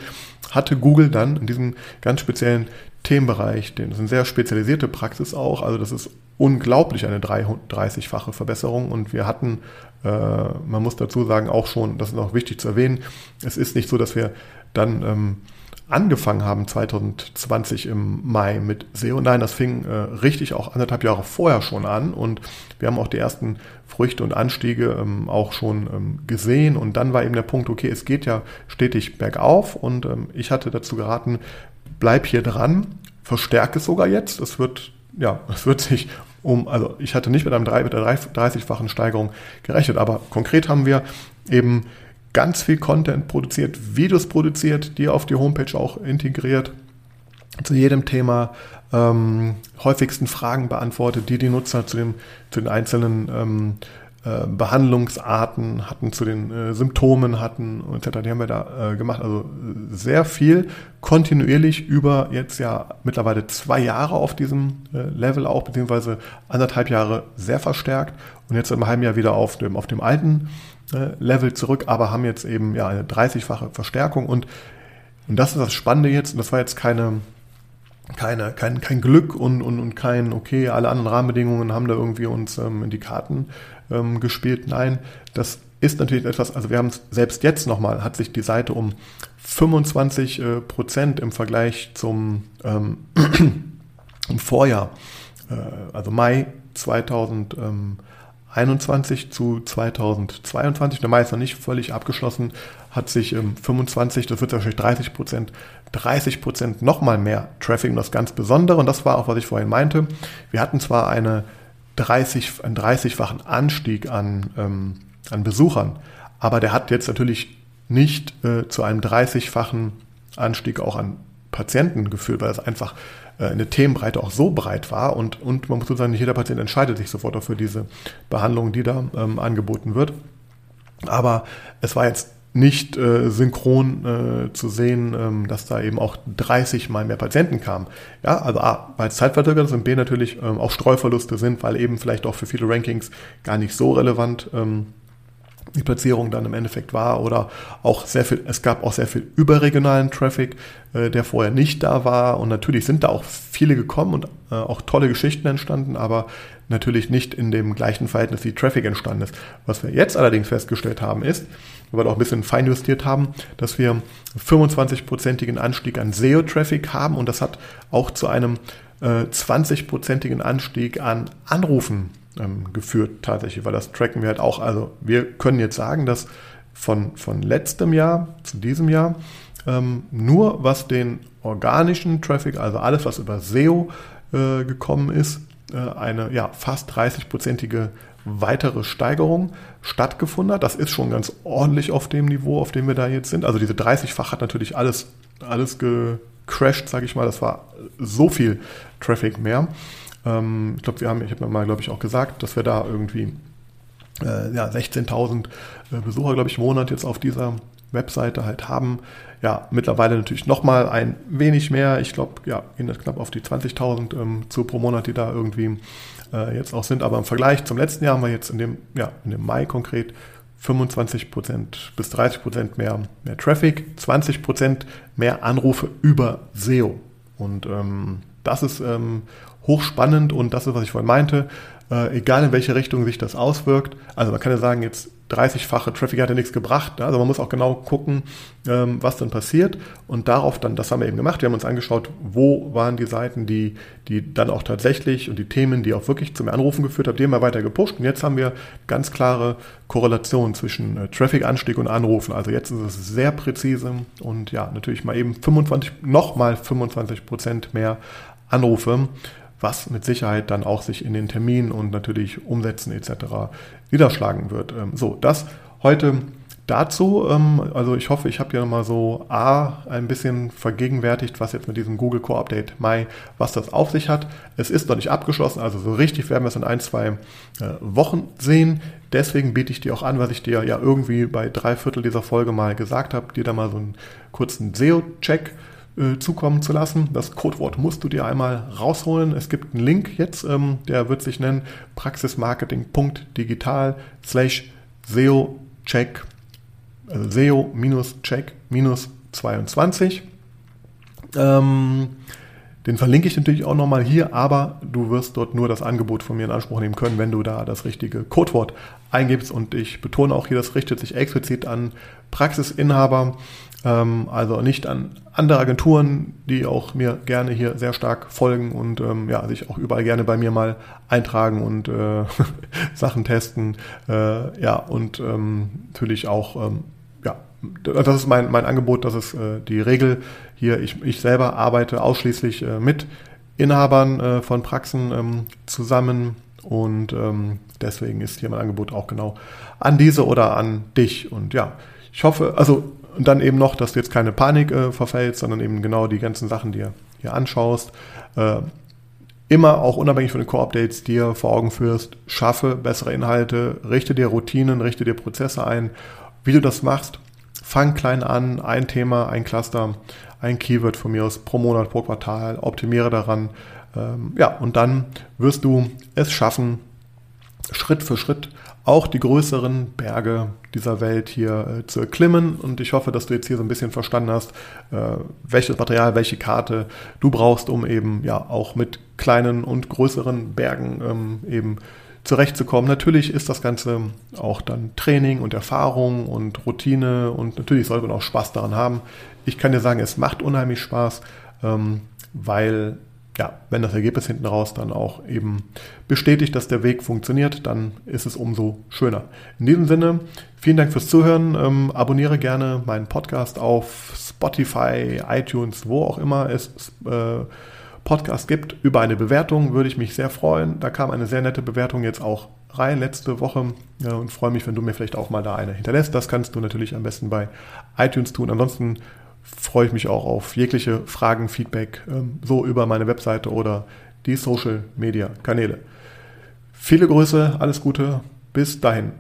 hatte Google dann in diesem ganz speziellen Themenbereich, das ist eine sehr spezialisierte Praxis auch, also das ist unglaublich eine 30-fache Verbesserung und wir hatten, äh, man muss dazu sagen, auch schon, das ist auch wichtig zu erwähnen, es ist nicht so, dass wir dann ähm, angefangen haben 2020 im Mai mit SEO. Nein, das fing äh, richtig auch anderthalb Jahre vorher schon an und wir haben auch die ersten Früchte und Anstiege ähm, auch schon ähm, gesehen und dann war eben der Punkt, okay, es geht ja stetig bergauf und ähm, ich hatte dazu geraten, bleib hier dran, verstärke es sogar jetzt. Es wird, ja, (laughs) es wird sich um, also ich hatte nicht mit, einem 3, mit der 30-fachen Steigerung gerechnet, aber konkret haben wir eben ganz viel Content produziert, Videos produziert, die auf die Homepage auch integriert, zu jedem Thema ähm, häufigsten Fragen beantwortet, die die Nutzer zu, dem, zu den einzelnen ähm, äh, Behandlungsarten hatten, zu den äh, Symptomen hatten etc. Die haben wir da äh, gemacht. Also sehr viel kontinuierlich über jetzt ja mittlerweile zwei Jahre auf diesem äh, Level auch, beziehungsweise anderthalb Jahre sehr verstärkt und jetzt im halben Jahr wieder auf dem, auf dem alten Level zurück, aber haben jetzt eben ja eine 30-fache Verstärkung und, und das ist das Spannende jetzt, und das war jetzt keine, keine, kein, kein Glück und, und, und kein, okay, alle anderen Rahmenbedingungen haben da irgendwie uns ähm, in die Karten ähm, gespielt. Nein, das ist natürlich etwas, also wir haben es selbst jetzt nochmal, hat sich die Seite um 25 äh, Prozent im Vergleich zum ähm, (clears throat) im Vorjahr, äh, also Mai 2000, ähm, 21 zu 2022, der Mai ist noch nicht völlig abgeschlossen, hat sich im 25, das wird wahrscheinlich 30 Prozent, 30 Prozent nochmal mehr Traffic. Und das ganz Besondere, und das war auch, was ich vorhin meinte, wir hatten zwar eine 30, einen 30-fachen Anstieg an, ähm, an Besuchern, aber der hat jetzt natürlich nicht äh, zu einem 30-fachen Anstieg auch an Patienten geführt, weil es einfach eine Themenbreite auch so breit war und, und man muss sagen, nicht jeder Patient entscheidet sich sofort auch für diese Behandlung, die da ähm, angeboten wird. Aber es war jetzt nicht äh, synchron äh, zu sehen, ähm, dass da eben auch 30 mal mehr Patienten kamen. Ja, also A, weil es zeitverzögert ist und B natürlich ähm, auch Streuverluste sind, weil eben vielleicht auch für viele Rankings gar nicht so relevant ähm, die Platzierung dann im Endeffekt war oder auch sehr viel, es gab auch sehr viel überregionalen Traffic, äh, der vorher nicht da war und natürlich sind da auch viele gekommen und äh, auch tolle Geschichten entstanden, aber natürlich nicht in dem gleichen Verhältnis wie Traffic entstanden ist. Was wir jetzt allerdings festgestellt haben ist, weil wir auch ein bisschen feinjustiert haben, dass wir 25-prozentigen Anstieg an SEO-Traffic haben und das hat auch zu einem äh, 20-prozentigen Anstieg an Anrufen ähm, geführt tatsächlich, weil das tracken wir halt auch. Also wir können jetzt sagen, dass von, von letztem Jahr zu diesem Jahr ähm, nur was den organischen Traffic, also alles, was über SEO äh, gekommen ist, äh, eine ja, fast 30-prozentige weitere Steigerung stattgefunden hat. Das ist schon ganz ordentlich auf dem Niveau, auf dem wir da jetzt sind. Also diese 30-fach hat natürlich alles, alles gecrashed, sage ich mal. Das war so viel Traffic mehr. Ähm, ich glaube, wir haben, ich habe mal, glaube ich, auch gesagt, dass wir da irgendwie äh, ja, 16.000 äh, Besucher, glaube ich, im Monat jetzt auf dieser Webseite halt haben. Ja, mittlerweile natürlich nochmal ein wenig mehr. Ich glaube, ja, gehen das knapp auf die 20.000 ähm, zu pro Monat, die da irgendwie äh, jetzt auch sind. Aber im Vergleich zum letzten Jahr haben wir jetzt in dem, ja, in dem Mai konkret 25% bis 30% mehr, mehr Traffic, 20% mehr Anrufe über SEO. Und ähm, das ist ähm, hochspannend und das ist, was ich vorhin meinte. Äh, egal in welche Richtung sich das auswirkt. Also man kann ja sagen, jetzt 30-fache Traffic hat ja nichts gebracht. Ne? Also man muss auch genau gucken, ähm, was dann passiert und darauf dann, das haben wir eben gemacht. Wir haben uns angeschaut, wo waren die Seiten, die, die dann auch tatsächlich und die Themen, die auch wirklich zum Anrufen geführt haben, die haben wir weiter gepusht und jetzt haben wir ganz klare Korrelation zwischen äh, Traffic-Anstieg und Anrufen. Also jetzt ist es sehr präzise und ja, natürlich mal eben 25, nochmal 25 Prozent mehr Anrufe was mit Sicherheit dann auch sich in den Terminen und natürlich Umsätzen etc. niederschlagen wird. Ähm, so, das heute dazu. Ähm, also ich hoffe, ich habe ja nochmal so A, ein bisschen vergegenwärtigt, was jetzt mit diesem Google Core Update Mai, was das auf sich hat. Es ist noch nicht abgeschlossen, also so richtig werden wir es in ein, zwei äh, Wochen sehen. Deswegen biete ich dir auch an, was ich dir ja irgendwie bei drei Viertel dieser Folge mal gesagt habe, dir da mal so einen kurzen SEO-Check äh, zukommen zu lassen. Das Codewort musst du dir einmal rausholen. Es gibt einen Link jetzt, ähm, der wird sich nennen praxismarketing.digital slash SEO-Check, also SEO-Check-22. Ähm, den verlinke ich natürlich auch nochmal hier, aber du wirst dort nur das Angebot von mir in Anspruch nehmen können, wenn du da das richtige Codewort eingibst. Und ich betone auch hier, das richtet sich explizit an Praxisinhaber, ähm, also nicht an andere Agenturen, die auch mir gerne hier sehr stark folgen und ähm, ja, sich auch überall gerne bei mir mal eintragen und äh, (laughs) Sachen testen. Äh, ja, und ähm, natürlich auch ähm, das ist mein, mein Angebot, das ist äh, die Regel hier. Ich, ich selber arbeite ausschließlich äh, mit Inhabern äh, von Praxen ähm, zusammen und ähm, deswegen ist hier mein Angebot auch genau an diese oder an dich. Und ja, ich hoffe, also und dann eben noch, dass du jetzt keine Panik äh, verfällst, sondern eben genau die ganzen Sachen dir hier anschaust. Äh, immer auch unabhängig von den Core-Updates dir vor Augen führst, schaffe bessere Inhalte, richte dir Routinen, richte dir Prozesse ein. Wie du das machst, fang klein an, ein Thema, ein Cluster, ein Keyword von mir aus pro Monat, pro Quartal, optimiere daran. Ähm, ja, und dann wirst du es schaffen, Schritt für Schritt auch die größeren Berge dieser Welt hier äh, zu erklimmen. Und ich hoffe, dass du jetzt hier so ein bisschen verstanden hast, äh, welches Material, welche Karte du brauchst, um eben ja auch mit kleinen und größeren Bergen ähm, eben zurechtzukommen. Natürlich ist das Ganze auch dann Training und Erfahrung und Routine und natürlich sollte man auch Spaß daran haben. Ich kann dir sagen, es macht unheimlich Spaß, ähm, weil ja, wenn das Ergebnis hinten raus dann auch eben bestätigt, dass der Weg funktioniert, dann ist es umso schöner. In diesem Sinne, vielen Dank fürs Zuhören. Ähm, abonniere gerne meinen Podcast auf Spotify, iTunes, wo auch immer es äh, Podcast gibt. Über eine Bewertung würde ich mich sehr freuen. Da kam eine sehr nette Bewertung jetzt auch rein letzte Woche ja, und freue mich, wenn du mir vielleicht auch mal da eine hinterlässt. Das kannst du natürlich am besten bei iTunes tun. Ansonsten freue ich mich auch auf jegliche Fragen, Feedback, ähm, so über meine Webseite oder die Social Media Kanäle. Viele Grüße, alles Gute, bis dahin.